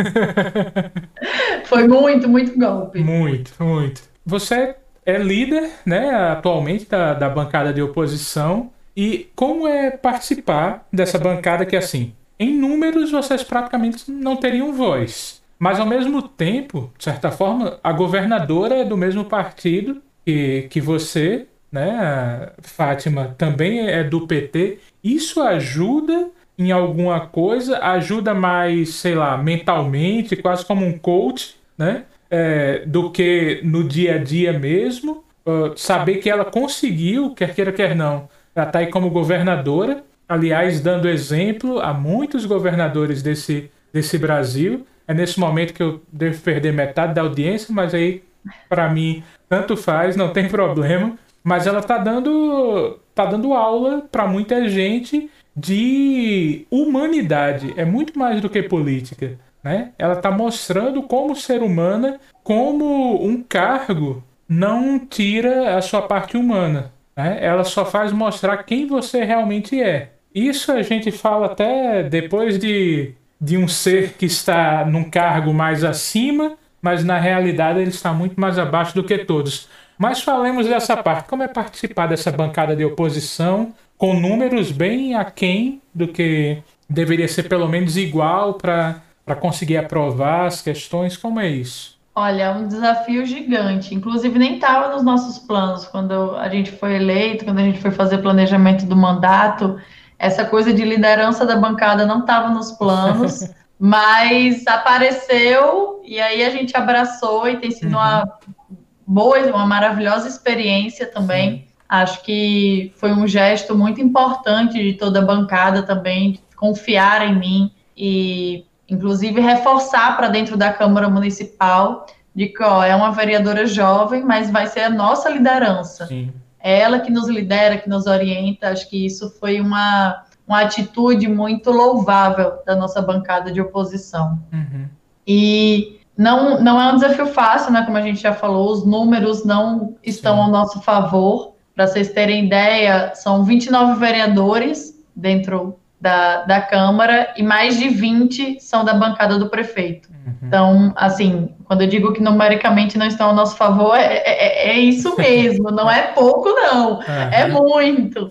Foi muito, muito golpe. Muito, muito. Você é líder, né, atualmente da, da bancada de oposição. E como é participar dessa bancada que, assim, em números vocês praticamente não teriam voz. Mas, ao mesmo tempo, de certa forma, a governadora é do mesmo partido que, que você, né? Fátima também é do PT. Isso ajuda em alguma coisa, ajuda mais, sei lá, mentalmente, quase como um coach, né? É, do que no dia a dia mesmo. Uh, saber que ela conseguiu, quer queira, quer não, ela está aí como governadora, aliás, dando exemplo a muitos governadores desse, desse Brasil. É nesse momento que eu devo perder metade da audiência, mas aí, para mim, tanto faz, não tem problema. Mas ela está dando, tá dando aula para muita gente de humanidade. É muito mais do que política. Né? Ela está mostrando como ser humana, como um cargo não tira a sua parte humana. Né? Ela só faz mostrar quem você realmente é. Isso a gente fala até depois de, de um ser que está num cargo mais acima, mas na realidade ele está muito mais abaixo do que todos. Mas falemos dessa parte. Como é participar dessa bancada de oposição com números bem aquém do que deveria ser pelo menos igual para conseguir aprovar as questões? Como é isso? Olha, é um desafio gigante. Inclusive, nem estava nos nossos planos quando a gente foi eleito, quando a gente foi fazer planejamento do mandato. Essa coisa de liderança da bancada não estava nos planos, mas apareceu e aí a gente abraçou e tem sido uhum. uma boa, uma maravilhosa experiência também. Sim. Acho que foi um gesto muito importante de toda a bancada também, confiar em mim e, inclusive, reforçar para dentro da Câmara Municipal de que ó, é uma vereadora jovem, mas vai ser a nossa liderança. Sim. É ela que nos lidera, que nos orienta. Acho que isso foi uma, uma atitude muito louvável da nossa bancada de oposição. Uhum. E não, não é um desafio fácil, né? Como a gente já falou, os números não estão Sim. ao nosso favor. Para vocês terem ideia, são 29 vereadores dentro da, da Câmara e mais de 20 são da bancada do prefeito. Uhum. Então, assim, quando eu digo que numericamente não estão ao nosso favor, é, é, é, é isso mesmo, não é pouco, não, uhum. é muito.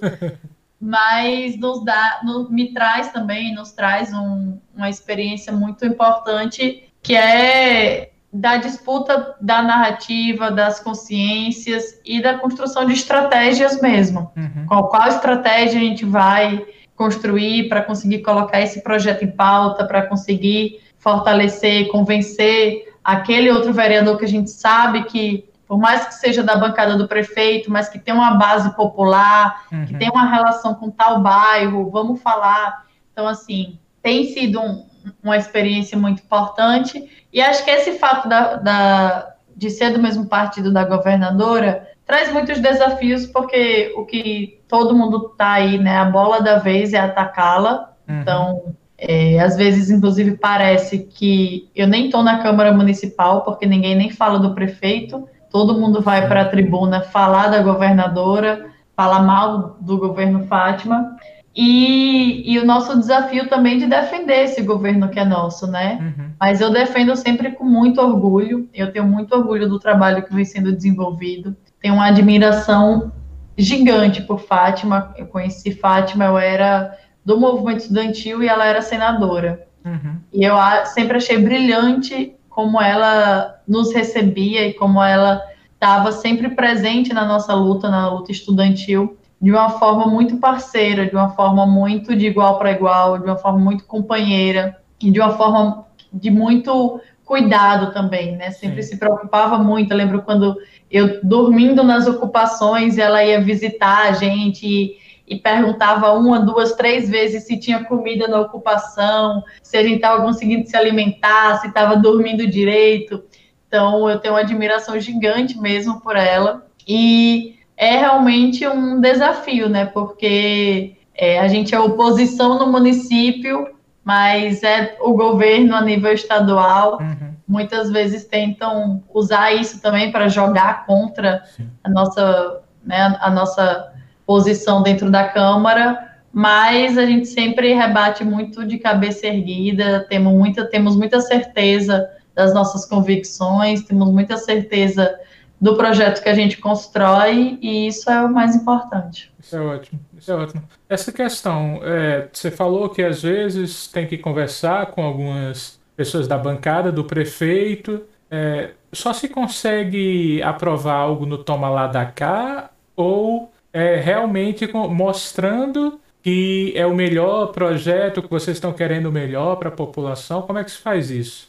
Mas nos dá, no, me traz também, nos traz um, uma experiência muito importante, que é da disputa da narrativa, das consciências e da construção de estratégias mesmo. Uhum. Qual, qual estratégia a gente vai construir para conseguir colocar esse projeto em pauta, para conseguir fortalecer, convencer aquele outro vereador que a gente sabe que, por mais que seja da bancada do prefeito, mas que tem uma base popular, uhum. que tem uma relação com tal bairro, vamos falar. Então, assim, tem sido um, uma experiência muito importante e acho que esse fato da, da, de ser do mesmo partido da governadora traz muitos desafios, porque o que todo mundo tá aí, né? A bola da vez é atacá-la. Uhum. Então, é, às vezes, inclusive, parece que eu nem estou na Câmara Municipal, porque ninguém nem fala do prefeito, todo mundo vai para a tribuna falar da governadora, falar mal do governo Fátima. E, e, o nosso desafio também de defender esse governo que é nosso, né? Uhum. Mas eu defendo sempre com muito orgulho. Eu tenho muito orgulho do trabalho que vem sendo desenvolvido. Tenho uma admiração gigante por Fátima. Eu conheci Fátima, eu era do movimento estudantil e ela era senadora. Uhum. E eu sempre achei brilhante como ela nos recebia e como ela estava sempre presente na nossa luta, na luta estudantil de uma forma muito parceira, de uma forma muito de igual para igual, de uma forma muito companheira e de uma forma de muito cuidado também, né? Sempre Sim. se preocupava muito. Eu lembro quando eu dormindo nas ocupações, ela ia visitar a gente e, e perguntava uma, duas, três vezes se tinha comida na ocupação, se a gente estava conseguindo se alimentar, se estava dormindo direito. Então, eu tenho uma admiração gigante mesmo por ela. E é realmente um desafio, né? Porque é, a gente é oposição no município, mas é o governo a nível estadual. Uhum. Muitas vezes tentam usar isso também para jogar contra a nossa, né, a nossa posição dentro da Câmara, mas a gente sempre rebate muito de cabeça erguida, temos muita, temos muita certeza das nossas convicções, temos muita certeza do projeto que a gente constrói e isso é o mais importante. Isso é ótimo, isso é ótimo. Essa questão, é, você falou que às vezes tem que conversar com algumas pessoas da bancada, do prefeito. É, só se consegue aprovar algo no toma lá da cá ou é, realmente mostrando que é o melhor projeto que vocês estão querendo melhor para a população? Como é que se faz isso?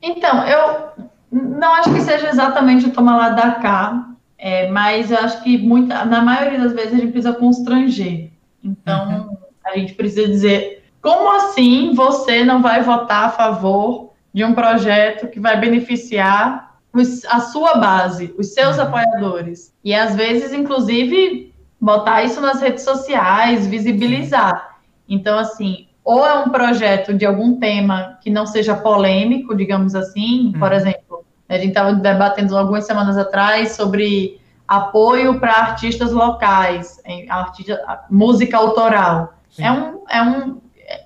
Então, eu não acho que seja exatamente o tomar lá da cá, é, mas eu acho que muita, na maioria das vezes a gente precisa constranger. Então, uhum. a gente precisa dizer: como assim você não vai votar a favor de um projeto que vai beneficiar os, a sua base, os seus uhum. apoiadores? E às vezes, inclusive, botar isso nas redes sociais, visibilizar. Então, assim, ou é um projeto de algum tema que não seja polêmico, digamos assim, por uhum. exemplo a gente estava debatendo algumas semanas atrás sobre apoio para artistas locais, artista, música autoral. É um, é um,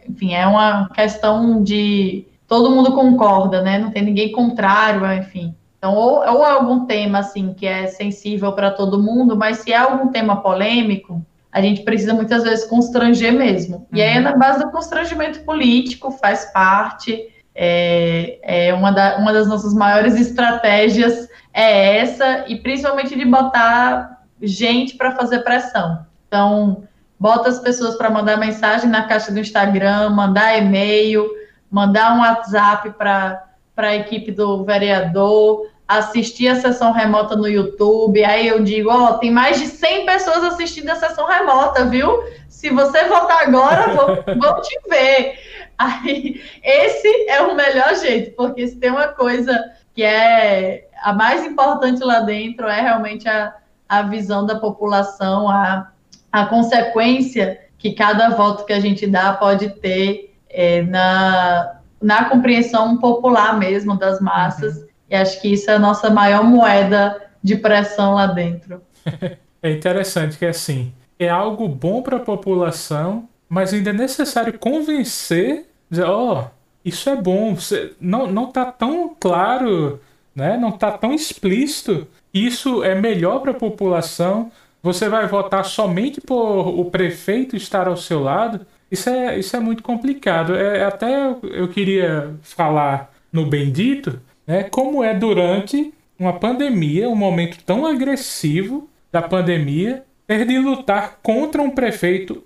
enfim, é uma questão de todo mundo concorda, né? Não tem ninguém contrário, enfim. Então, ou, ou é algum tema assim que é sensível para todo mundo, mas se é algum tema polêmico, a gente precisa muitas vezes constranger mesmo. E aí é uhum. na base do constrangimento político, faz parte É, é uma, da, uma das nossas maiores estratégias é essa, e principalmente de botar gente para fazer pressão. Então, bota as pessoas para mandar mensagem na caixa do Instagram, mandar e-mail, mandar um WhatsApp para a equipe do vereador, assistir a sessão remota no YouTube. Aí eu digo, ó, oh, tem mais de 100 pessoas assistindo a sessão remota, viu? Se você votar agora, vou, vou te ver. Aí, esse é o melhor jeito, porque se tem uma coisa que é a mais importante lá dentro, é realmente a, a visão da população, a, a consequência que cada voto que a gente dá pode ter é, na, na compreensão popular mesmo das massas. Uhum. E acho que isso é a nossa maior moeda de pressão lá dentro. É interessante que assim, é algo bom para a população, mas ainda é necessário convencer, dizer, ó, oh, isso é bom, não, não tá tão claro, né? Não tá tão explícito. Isso é melhor para a população. Você vai votar somente por o prefeito estar ao seu lado. Isso é, isso é muito complicado. É, até eu queria falar no Bendito, né? Como é durante uma pandemia, um momento tão agressivo da pandemia, ter de lutar contra um prefeito,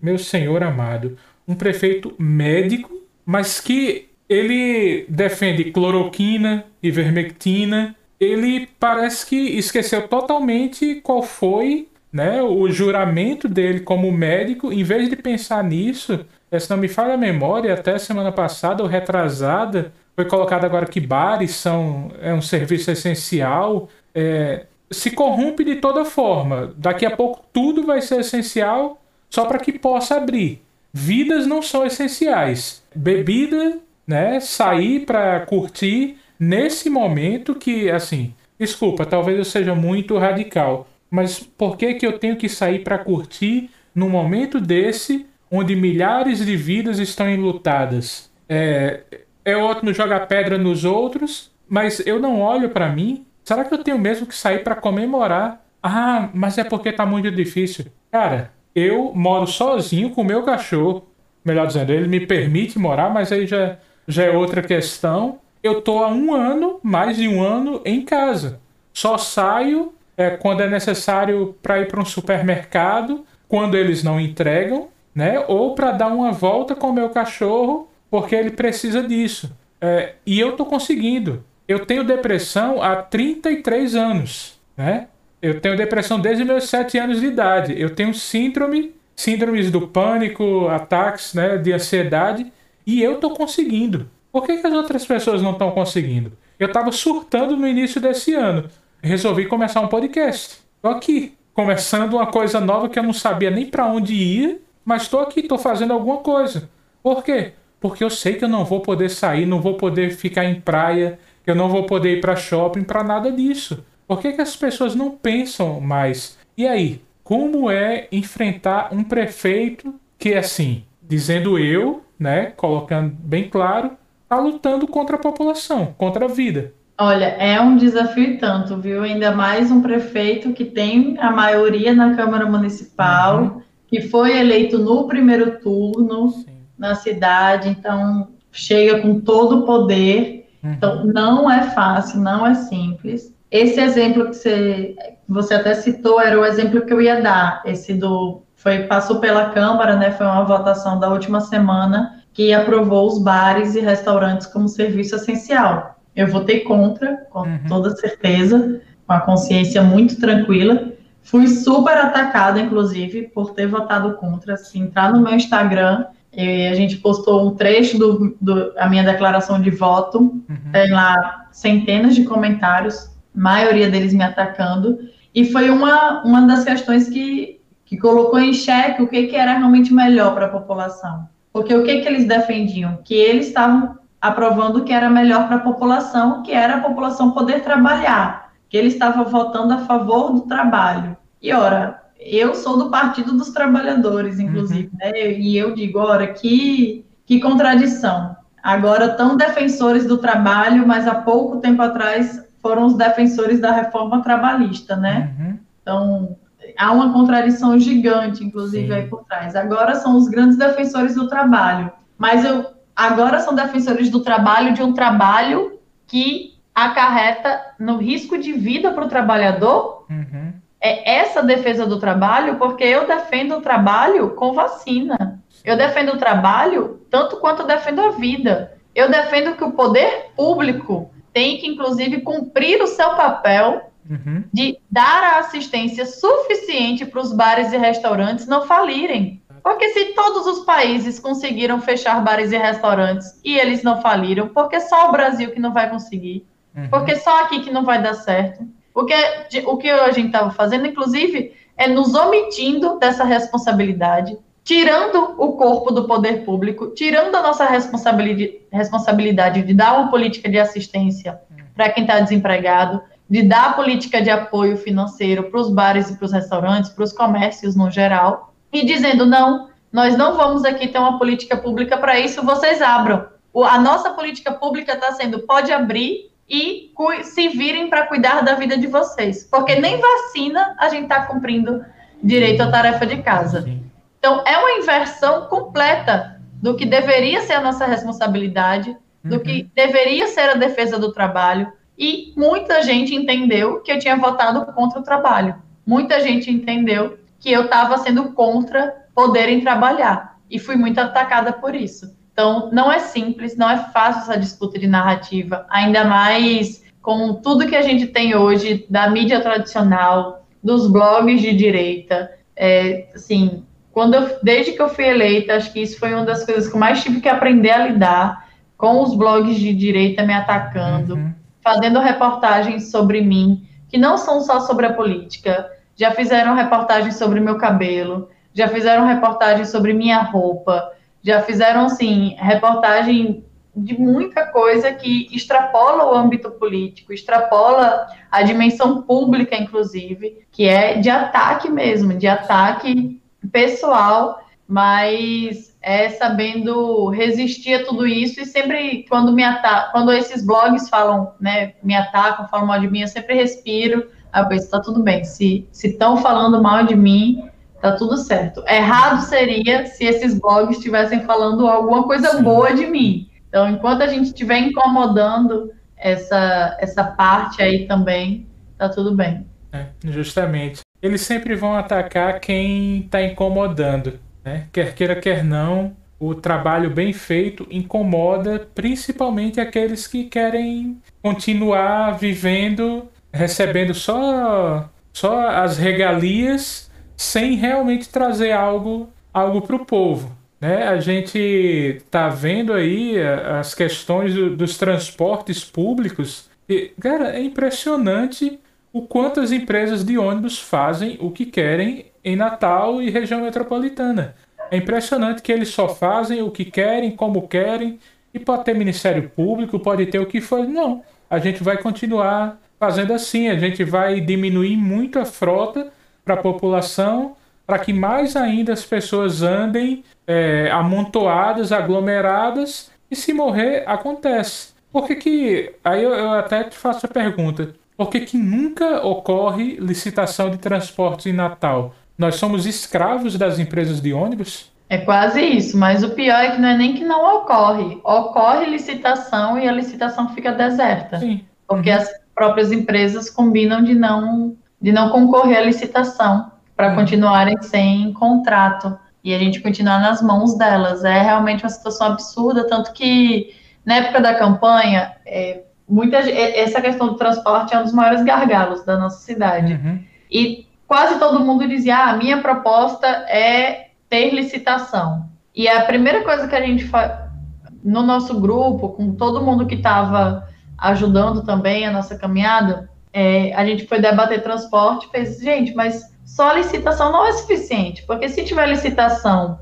meu senhor amado, um prefeito médico, mas que ele defende cloroquina, ivermectina. Ele parece que esqueceu totalmente qual foi né, o juramento dele como médico. Em vez de pensar nisso, se não me falha a memória, até semana passada ou retrasada, foi colocado agora que bares são é um serviço essencial. É, se corrompe de toda forma. Daqui a pouco tudo vai ser essencial só para que possa abrir. Vidas não são essenciais. Bebida, né? Sair para curtir nesse momento que, assim, desculpa, talvez eu seja muito radical, mas por que que eu tenho que sair para curtir num momento desse onde milhares de vidas estão enlutadas? É, é ótimo jogar pedra nos outros, mas eu não olho para mim. Será que eu tenho mesmo que sair para comemorar? Ah, mas é porque tá muito difícil. Cara, eu moro sozinho com o meu cachorro. Melhor dizendo, ele me permite morar, mas aí já, já é outra questão. Eu tô há um ano, mais de um ano, em casa. Só saio é, quando é necessário para ir para um supermercado, quando eles não entregam, né? Ou para dar uma volta com o meu cachorro porque ele precisa disso. É, e eu estou conseguindo. Eu tenho depressão há 33 anos, né? Eu tenho depressão desde meus 7 anos de idade. Eu tenho síndrome, síndromes do pânico, ataques né, de ansiedade, e eu estou conseguindo. Por que, que as outras pessoas não estão conseguindo? Eu estava surtando no início desse ano. Resolvi começar um podcast. Estou aqui, começando uma coisa nova que eu não sabia nem para onde ir, mas estou aqui, estou fazendo alguma coisa. Por quê? porque eu sei que eu não vou poder sair, não vou poder ficar em praia, eu não vou poder ir para shopping, para nada disso. Por que, que as pessoas não pensam mais? E aí, como é enfrentar um prefeito que, assim, dizendo eu, né, colocando bem claro, está lutando contra a população, contra a vida? Olha, é um desafio tanto, viu? Ainda mais um prefeito que tem a maioria na Câmara Municipal, uhum. que foi eleito no primeiro turno. Sim na cidade, então chega com todo o poder. Uhum. Então não é fácil, não é simples. Esse exemplo que você, você até citou era o exemplo que eu ia dar, esse do foi passou pela Câmara, né? Foi uma votação da última semana que aprovou os bares e restaurantes como serviço essencial. Eu votei contra, com uhum. toda certeza, com a consciência muito tranquila. Fui super atacada, inclusive, por ter votado contra. Se entrar no meu Instagram, e a gente postou um trecho do, do a minha declaração de voto, uhum. tem lá centenas de comentários, maioria deles me atacando, e foi uma, uma das questões que, que colocou em xeque o que, que era realmente melhor para a população. Porque o que, que eles defendiam? Que eles estavam aprovando o que era melhor para a população, que era a população poder trabalhar, que ele estava votando a favor do trabalho. E ora, eu sou do Partido dos Trabalhadores, inclusive, uhum. né? E eu digo, ora, que, que contradição. Agora, tão defensores do trabalho, mas há pouco tempo atrás foram os defensores da reforma trabalhista, né? Uhum. Então, há uma contradição gigante, inclusive, Sim. aí por trás. Agora são os grandes defensores do trabalho. Mas eu agora são defensores do trabalho, de um trabalho que acarreta no risco de vida para o trabalhador. Uhum. É essa defesa do trabalho, porque eu defendo o trabalho com vacina. Eu defendo o trabalho tanto quanto eu defendo a vida. Eu defendo que o poder público tem que, inclusive, cumprir o seu papel uhum. de dar a assistência suficiente para os bares e restaurantes não falirem. Porque se todos os países conseguiram fechar bares e restaurantes e eles não faliram, porque só o Brasil que não vai conseguir? Uhum. Porque só aqui que não vai dar certo? Porque o que a gente estava fazendo, inclusive, é nos omitindo dessa responsabilidade, tirando o corpo do poder público, tirando a nossa responsabilidade, responsabilidade de dar uma política de assistência para quem está desempregado, de dar política de apoio financeiro para os bares e para os restaurantes, para os comércios no geral, e dizendo: não, nós não vamos aqui ter uma política pública para isso, vocês abram. A nossa política pública está sendo: pode abrir e se virem para cuidar da vida de vocês, porque nem vacina a gente está cumprindo direito à tarefa de casa. Então, é uma inversão completa do que deveria ser a nossa responsabilidade, do uhum. que deveria ser a defesa do trabalho, e muita gente entendeu que eu tinha votado contra o trabalho. Muita gente entendeu que eu estava sendo contra poderem trabalhar. E fui muito atacada por isso. Então, não é simples, não é fácil essa disputa de narrativa, ainda mais com tudo que a gente tem hoje da mídia tradicional, dos blogs de direita. É, assim, quando eu, desde que eu fui eleita, acho que isso foi uma das coisas que eu mais tive que aprender a lidar com os blogs de direita me atacando. Uhum fazendo reportagens sobre mim, que não são só sobre a política, já fizeram reportagens sobre meu cabelo, já fizeram reportagens sobre minha roupa, já fizeram, assim, reportagem de muita coisa que extrapola o âmbito político, extrapola a dimensão pública, inclusive, que é de ataque mesmo, de ataque pessoal, mas é sabendo resistir a tudo isso e sempre quando me ata quando esses blogs falam, né, me atacam, falam mal de mim, eu sempre respiro, aí eu penso, tá tudo bem, se estão falando mal de mim, tá tudo certo. Errado seria se esses blogs estivessem falando alguma coisa Sim. boa de mim. Então, enquanto a gente estiver incomodando essa, essa parte aí também, tá tudo bem. É, justamente. Eles sempre vão atacar quem está incomodando. Né? Quer queira, quer não, o trabalho bem feito incomoda principalmente aqueles que querem continuar vivendo, recebendo só, só as regalias, sem realmente trazer algo, algo para o povo. Né? A gente está vendo aí as questões do, dos transportes públicos. E, cara, é impressionante o quanto as empresas de ônibus fazem o que querem em Natal e região metropolitana. É impressionante que eles só fazem o que querem, como querem, e pode ter Ministério Público, pode ter o que for. Não, a gente vai continuar fazendo assim, a gente vai diminuir muito a frota para a população, para que mais ainda as pessoas andem é, amontoadas, aglomeradas, e se morrer, acontece. Por que que... Aí eu, eu até te faço a pergunta. Por que que nunca ocorre licitação de transportes em Natal? Nós somos escravos das empresas de ônibus? É quase isso, mas o pior é que não é nem que não ocorre. Ocorre licitação e a licitação fica deserta. Sim. Porque uhum. as próprias empresas combinam de não, de não concorrer à licitação para uhum. continuarem sem contrato e a gente continuar nas mãos delas. É realmente uma situação absurda, tanto que na época da campanha, é, muita, essa questão do transporte é um dos maiores gargalos da nossa cidade. Uhum. E quase todo mundo dizia: ah, a minha proposta é ter licitação. E a primeira coisa que a gente faz no nosso grupo, com todo mundo que estava ajudando também a nossa caminhada, é, a gente foi debater transporte fez, gente, mas só licitação não é suficiente, porque se tiver licitação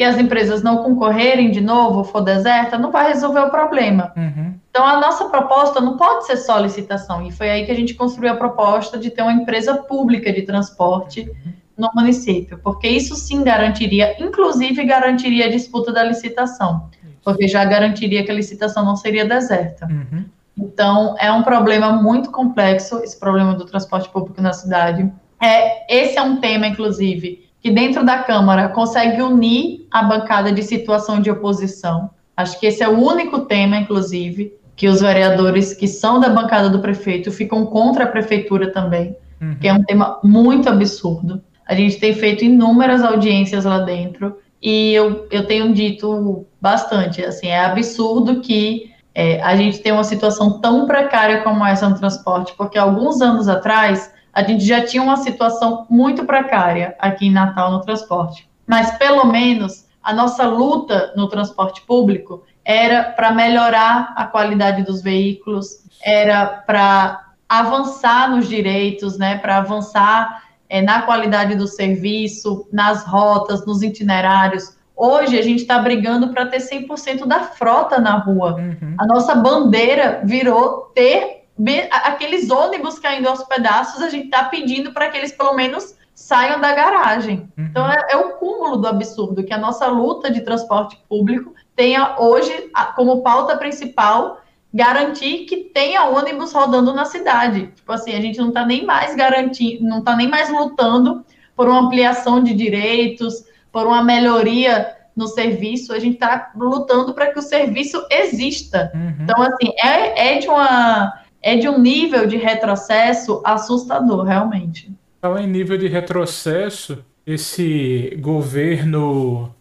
e as empresas não concorrerem de novo, for deserta, não vai resolver o problema. Uhum. Então, a nossa proposta não pode ser só licitação, e foi aí que a gente construiu a proposta de ter uma empresa pública de transporte no município, porque isso sim garantiria, inclusive garantiria a disputa da licitação, porque já garantiria que a licitação não seria deserta. Uhum. Então, é um problema muito complexo, esse problema do transporte público na cidade. É, esse é um tema, inclusive, que dentro da Câmara consegue unir a bancada de situação de oposição. Acho que esse é o único tema, inclusive, que os vereadores que são da bancada do prefeito ficam contra a prefeitura também, uhum. que é um tema muito absurdo. A gente tem feito inúmeras audiências lá dentro e eu, eu tenho dito bastante, assim, é absurdo que é, a gente tem uma situação tão precária como essa no transporte, porque alguns anos atrás a gente já tinha uma situação muito precária aqui em Natal no transporte. Mas pelo menos a nossa luta no transporte público era para melhorar a qualidade dos veículos, era para avançar nos direitos, né, para avançar é, na qualidade do serviço, nas rotas, nos itinerários. Hoje a gente está brigando para ter 100% da frota na rua. Uhum. A nossa bandeira virou ter aqueles ônibus caindo aos pedaços, a gente está pedindo para que eles pelo menos saiam da garagem. Uhum. Então é, é, o cúmulo do absurdo que a nossa luta de transporte público tenha hoje como pauta principal garantir que tenha ônibus rodando na cidade. Tipo assim, a gente não está nem mais garantindo, não está nem mais lutando por uma ampliação de direitos, por uma melhoria no serviço, a gente está lutando para que o serviço exista. Uhum. Então, assim, é, é, de uma, é de um nível de retrocesso assustador, realmente. Falar em nível de retrocesso, esse governo,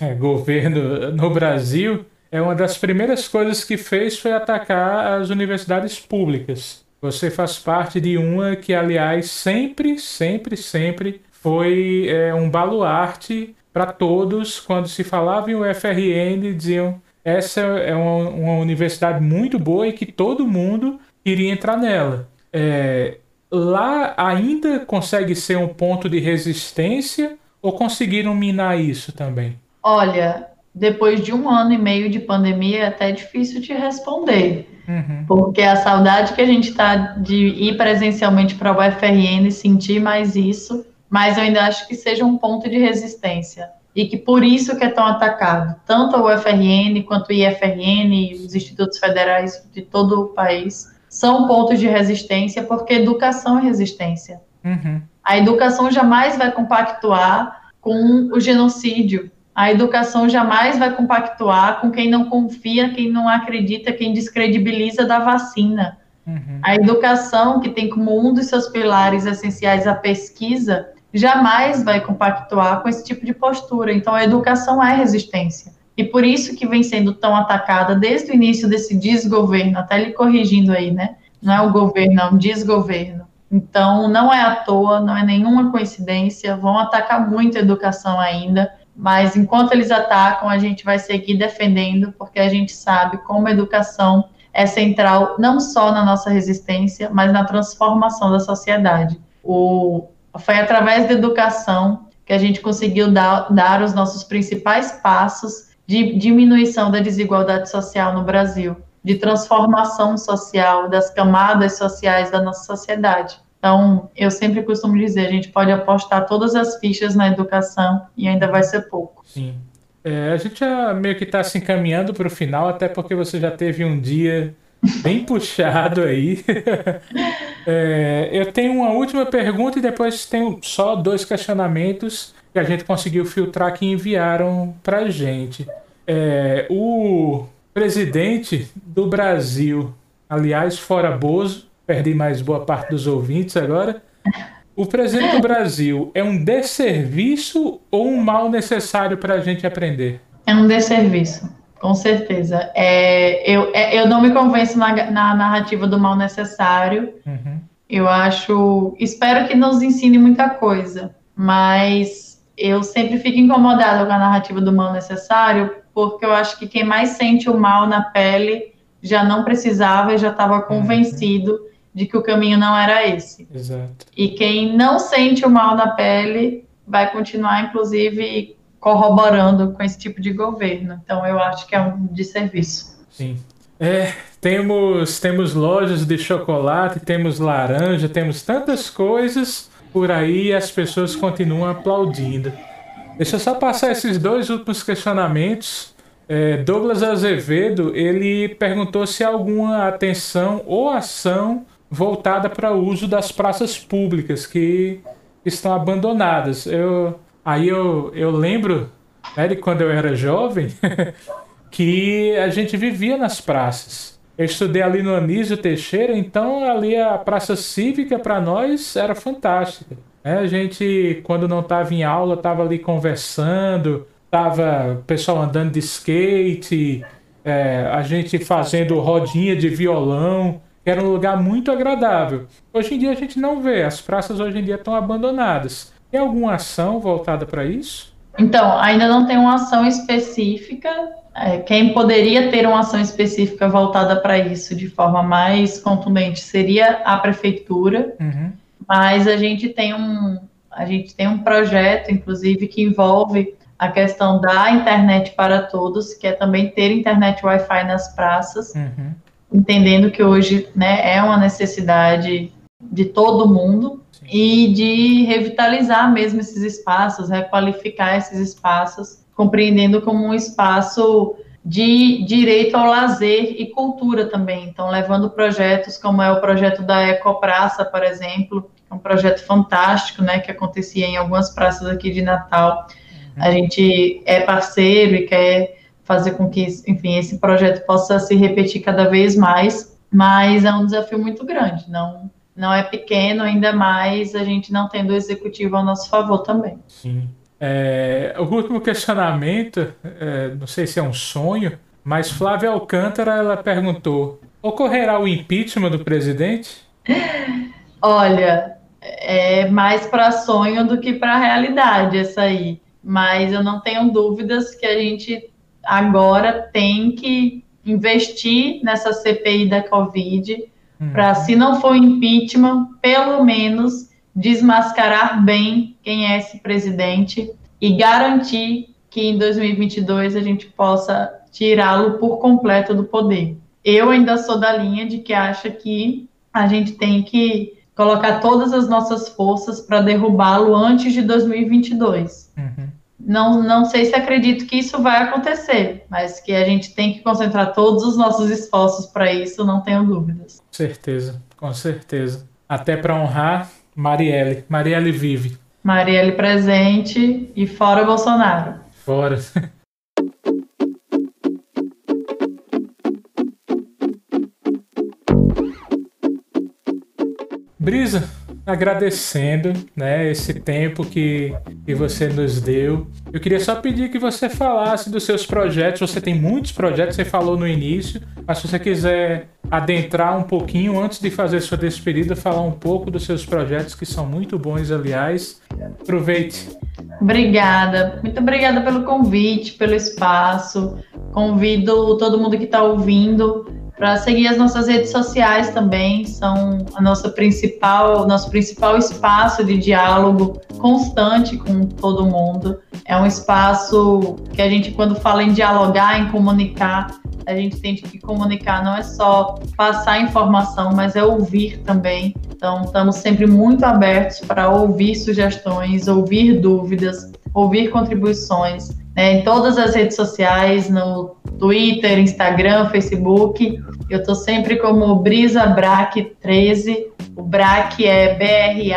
é, governo no Brasil, é uma das primeiras coisas que fez foi atacar as universidades públicas. Você faz parte de uma que, aliás, sempre, sempre, sempre foi é, um baluarte para todos. Quando se falava em UFRN, diziam essa é uma, uma, universidade muito boa e que todo mundo iria entrar nela. É, lá ainda consegue ser um ponto de resistência ou conseguiram minar isso também? Olha, depois de um ano e meio de pandemia é até difícil de responder. Uhum. Porque a saudade que a gente está de ir presencialmente para o UFRN e sentir mais isso, mas eu ainda acho que seja um ponto de resistência. E que por isso que é tão atacado, tanto a UFRN quanto o IFRN e os institutos federais de todo o país são pontos de resistência, porque educação é resistência. Uhum. A educação jamais vai compactuar com o genocídio. A educação jamais vai compactuar com quem não confia, quem não acredita, quem descredibiliza da vacina. Uhum. A educação, que tem como um dos seus pilares essenciais a pesquisa, jamais vai compactuar com esse tipo de postura. Então, a educação é resistência. E por isso que vem sendo tão atacada desde o início desse desgoverno, até ele corrigindo aí, né? Não é o governo, é um desgoverno. Então, não é à toa, não é nenhuma coincidência, vão atacar muito a educação ainda, mas enquanto eles atacam, a gente vai seguir defendendo, porque a gente sabe como a educação é central não só na nossa resistência, mas na transformação da sociedade. O, foi através da educação que a gente conseguiu dar, dar os nossos principais passos de diminuição da desigualdade social no Brasil, de transformação social das camadas sociais da nossa sociedade. Então, eu sempre costumo dizer, a gente pode apostar todas as fichas na educação e ainda vai ser pouco. Sim. É, a gente já meio que está se encaminhando para o final, até porque você já teve um dia bem puxado aí. é, eu tenho uma última pergunta e depois tenho só dois questionamentos que a gente conseguiu filtrar que enviaram para a gente. É, o presidente do Brasil, aliás, fora Bozo, perdi mais boa parte dos ouvintes agora. O presidente do Brasil é um desserviço ou um mal necessário para a gente aprender? É um desserviço, com certeza. É, eu, é, eu não me convenço na, na narrativa do mal necessário. Uhum. Eu acho. Espero que nos ensine muita coisa, mas eu sempre fico incomodada com a narrativa do mal necessário, porque eu acho que quem mais sente o mal na pele já não precisava e já estava uhum. convencido uhum. de que o caminho não era esse. Exato. E quem não sente o mal na pele vai continuar, inclusive, corroborando com esse tipo de governo. Então, eu acho que é um desserviço. Sim. É, temos, temos lojas de chocolate, temos laranja, temos tantas coisas por aí as pessoas continuam aplaudindo. Deixa eu só passar esses dois últimos questionamentos. É, Douglas Azevedo ele perguntou se alguma atenção ou ação voltada para o uso das praças públicas que estão abandonadas. Eu, aí eu, eu lembro né, de quando eu era jovem que a gente vivia nas praças. Eu estudei ali no Anísio Teixeira, então ali a praça cívica para nós era fantástica. É, a gente, quando não estava em aula, estava ali conversando, tava o pessoal andando de skate, é, a gente fazendo rodinha de violão, era um lugar muito agradável. Hoje em dia a gente não vê, as praças hoje em dia estão abandonadas. Tem alguma ação voltada para isso? Então, ainda não tem uma ação específica. É, quem poderia ter uma ação específica voltada para isso de forma mais contundente seria a prefeitura. Uhum. Mas a gente tem um a gente tem um projeto, inclusive, que envolve a questão da internet para todos, que é também ter internet Wi-Fi nas praças, uhum. entendendo que hoje né, é uma necessidade de todo mundo Sim. e de revitalizar mesmo esses espaços, requalificar esses espaços, compreendendo como um espaço de direito ao lazer e cultura também. Então, levando projetos como é o projeto da Ecopraça, por exemplo, um projeto fantástico, né, que acontecia em algumas praças aqui de Natal. A gente é parceiro e quer fazer com que, enfim, esse projeto possa se repetir cada vez mais, mas é um desafio muito grande, não não é pequeno, ainda mais a gente não tendo o executivo ao nosso favor também. Sim. É, o último questionamento, é, não sei se é um sonho, mas Flávia Alcântara ela perguntou: ocorrerá o impeachment do presidente? Olha, é mais para sonho do que para realidade essa aí. Mas eu não tenho dúvidas que a gente agora tem que investir nessa CPI da Covid uhum. para, se não for impeachment, pelo menos desmascarar bem quem é esse presidente e garantir que em 2022 a gente possa tirá-lo por completo do poder. Eu ainda sou da linha de que acha que a gente tem que colocar todas as nossas forças para derrubá-lo antes de 2022. Uhum. Não, não sei se acredito que isso vai acontecer, mas que a gente tem que concentrar todos os nossos esforços para isso, não tenho dúvidas. Com certeza, com certeza. Até para honrar Marielle. Marielle vive. Marielle presente e fora Bolsonaro. Fora. Brisa, agradecendo né, esse tempo que, que você nos deu. Eu queria só pedir que você falasse dos seus projetos. Você tem muitos projetos, você falou no início, mas se você quiser adentrar um pouquinho antes de fazer sua despedida, falar um pouco dos seus projetos que são muito bons, aliás. Aproveite. Obrigada, muito obrigada pelo convite, pelo espaço. Convido todo mundo que está ouvindo para seguir as nossas redes sociais também, são a nossa principal, nosso principal espaço de diálogo constante com todo mundo. É um espaço que a gente, quando fala em dialogar, em comunicar, a gente tem que comunicar não é só passar informação, mas é ouvir também. Então, estamos sempre muito abertos para ouvir sugestões, ouvir dúvidas, ouvir contribuições né, em todas as redes sociais, no Twitter, Instagram, Facebook. Eu estou sempre como Brisa Brac 13. O Brac é B-R-A-C-C-H-I.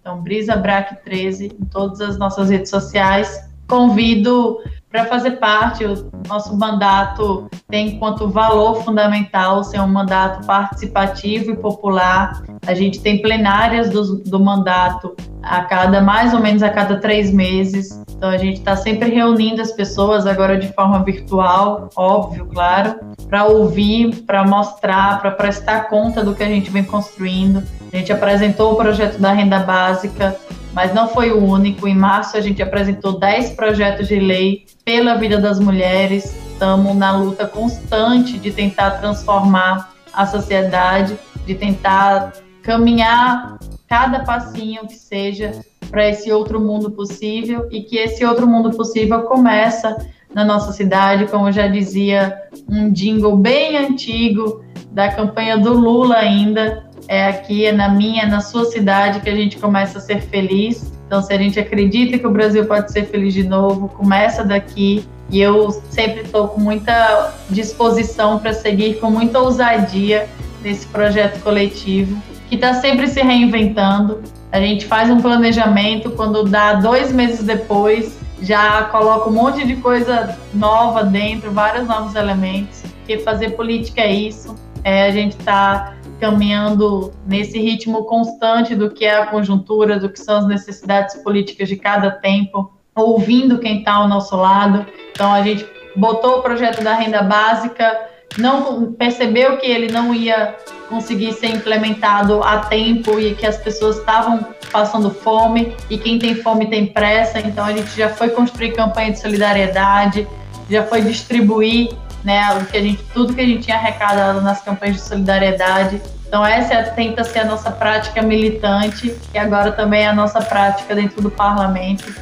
Então, Brisa Brac 13 em todas as nossas redes sociais. Convido para fazer parte. O nosso mandato tem enquanto valor fundamental ser um mandato participativo e popular. A gente tem plenárias do, do mandato a cada mais ou menos a cada três meses. Então a gente está sempre reunindo as pessoas agora de forma virtual, óbvio, claro, para ouvir, para mostrar, para prestar conta do que a gente vem construindo. A gente apresentou o projeto da renda básica, mas não foi o único. Em março a gente apresentou 10 projetos de lei pela vida das mulheres. Estamos na luta constante de tentar transformar a sociedade, de tentar caminhar cada passinho que seja para esse outro mundo possível e que esse outro mundo possível começa na nossa cidade, como já dizia um jingle bem antigo da campanha do Lula ainda, é aqui, é na minha, é na sua cidade que a gente começa a ser feliz. Então, se a gente acredita que o Brasil pode ser feliz de novo, começa daqui. E eu sempre estou com muita disposição para seguir com muita ousadia nesse projeto coletivo que está sempre se reinventando. A gente faz um planejamento, quando dá dois meses depois, já coloca um monte de coisa nova dentro, vários novos elementos. Porque fazer política é isso. É, a gente está caminhando nesse ritmo constante do que é a conjuntura, do que são as necessidades políticas de cada tempo, ouvindo quem está ao nosso lado. Então a gente botou o projeto da renda básica, não percebeu que ele não ia conseguir ser implementado a tempo e que as pessoas estavam passando fome e quem tem fome tem pressa. Então a gente já foi construir campanha de solidariedade, já foi distribuir né, o que a gente, tudo que a gente tinha arrecadado nas campanhas de solidariedade. Então essa é, tenta ser a nossa prática militante e agora também é a nossa prática dentro do parlamento.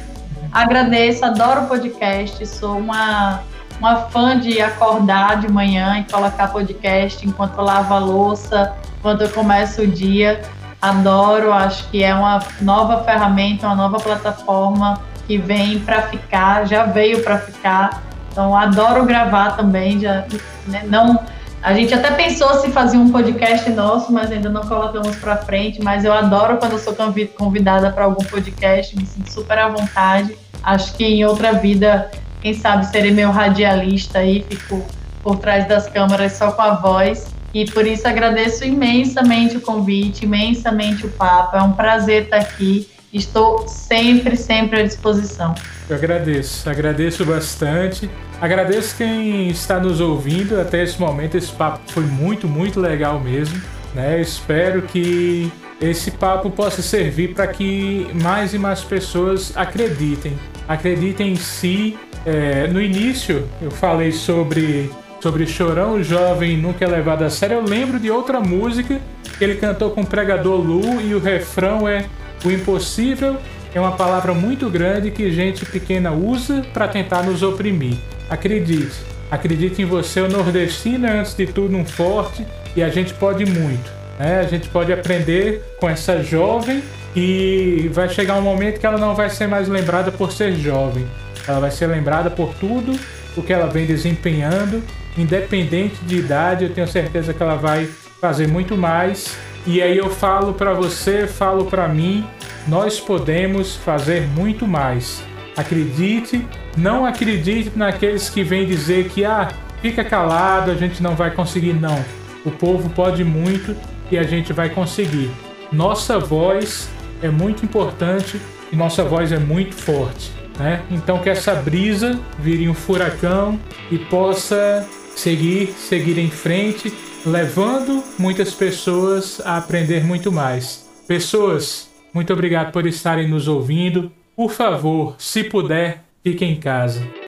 Agradeço, adoro o podcast, sou uma uma fã de acordar de manhã e colocar podcast enquanto eu lavo a louça, enquanto eu começo o dia. Adoro, acho que é uma nova ferramenta, uma nova plataforma que vem para ficar, já veio para ficar. Então adoro gravar também, já né, não a gente até pensou se fazia um podcast nosso, mas ainda não colocamos para frente. Mas eu adoro quando eu sou convidada para algum podcast, me sinto super à vontade. Acho que em outra vida quem sabe serei meu radialista aí, fico por trás das câmeras só com a voz. E por isso agradeço imensamente o convite, imensamente o papo. É um prazer estar aqui. Estou sempre, sempre à disposição. Eu agradeço, agradeço bastante. Agradeço quem está nos ouvindo até esse momento. Esse papo foi muito, muito legal mesmo. Né? espero que esse papo possa servir para que mais e mais pessoas acreditem. Acreditem em si é, no início eu falei sobre sobre Chorão Jovem Nunca é Levado a Sério. Eu lembro de outra música que ele cantou com o pregador Lu e o refrão é O impossível é uma palavra muito grande que gente pequena usa para tentar nos oprimir. Acredite, acredite em você, o nordestino é antes de tudo um forte e a gente pode muito. Né? A gente pode aprender com essa jovem e vai chegar um momento que ela não vai ser mais lembrada por ser jovem ela vai ser lembrada por tudo o que ela vem desempenhando, independente de idade. Eu tenho certeza que ela vai fazer muito mais. E aí eu falo para você, falo para mim, nós podemos fazer muito mais. Acredite, não acredite naqueles que vêm dizer que ah, fica calado, a gente não vai conseguir não. O povo pode muito e a gente vai conseguir. Nossa voz é muito importante e nossa voz é muito forte. Né? Então que essa brisa vire um furacão e possa seguir, seguir em frente, levando muitas pessoas a aprender muito mais. Pessoas, muito obrigado por estarem nos ouvindo. Por favor, se puder, fique em casa.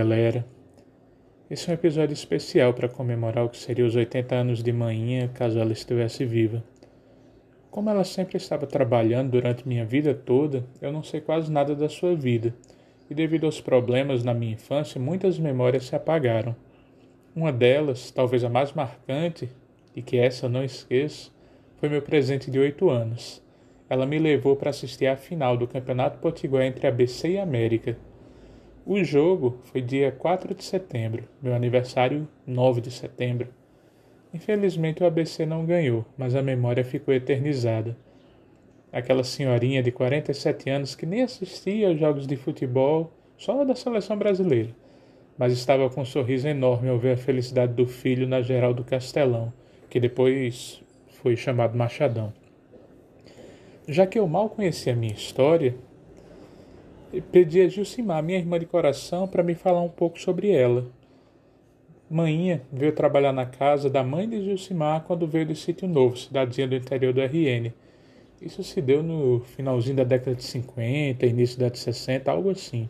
Galera. Esse é um episódio especial para comemorar o que seria os 80 anos de manhã, caso ela estivesse viva. Como ela sempre estava trabalhando durante minha vida toda, eu não sei quase nada da sua vida, e devido aos problemas na minha infância, muitas memórias se apagaram. Uma delas, talvez a mais marcante, e que essa eu não esqueço, foi meu presente de oito anos. Ela me levou para assistir à final do Campeonato Potiguar entre ABC e América, o jogo foi dia 4 de setembro, meu aniversário 9 de setembro. Infelizmente o ABC não ganhou, mas a memória ficou eternizada. Aquela senhorinha de 47 anos que nem assistia aos jogos de futebol, só da seleção brasileira, mas estava com um sorriso enorme ao ver a felicidade do filho na geral do Castelão, que depois foi chamado Machadão. Já que eu mal conhecia a minha história, pedi a Gilcimar, minha irmã de coração, para me falar um pouco sobre ela. Maninha veio trabalhar na casa da mãe de Gilcimar quando veio do Sítio Novo, cidadezinha do interior do RN. Isso se deu no finalzinho da década de 50, início da de 60, algo assim.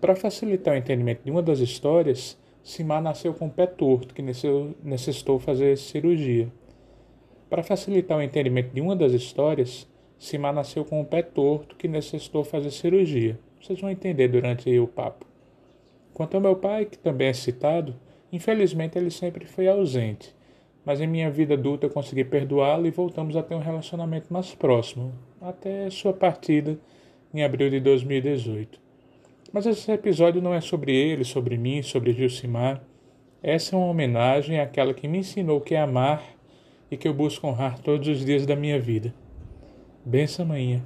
Para facilitar o entendimento de uma das histórias, Simar nasceu com o pé torto, que necessitou fazer cirurgia. Para facilitar o entendimento de uma das histórias, Simar nasceu com o pé torto que necessitou fazer cirurgia. Vocês vão entender durante o papo. Quanto ao meu pai, que também é citado, infelizmente ele sempre foi ausente, mas em minha vida adulta consegui perdoá-lo e voltamos a ter um relacionamento mais próximo, até sua partida em abril de 2018. Mas esse episódio não é sobre ele, sobre mim, sobre Gilcimar. Essa é uma homenagem àquela que me ensinou que é amar e que eu busco honrar todos os dias da minha vida. Benção, manhã.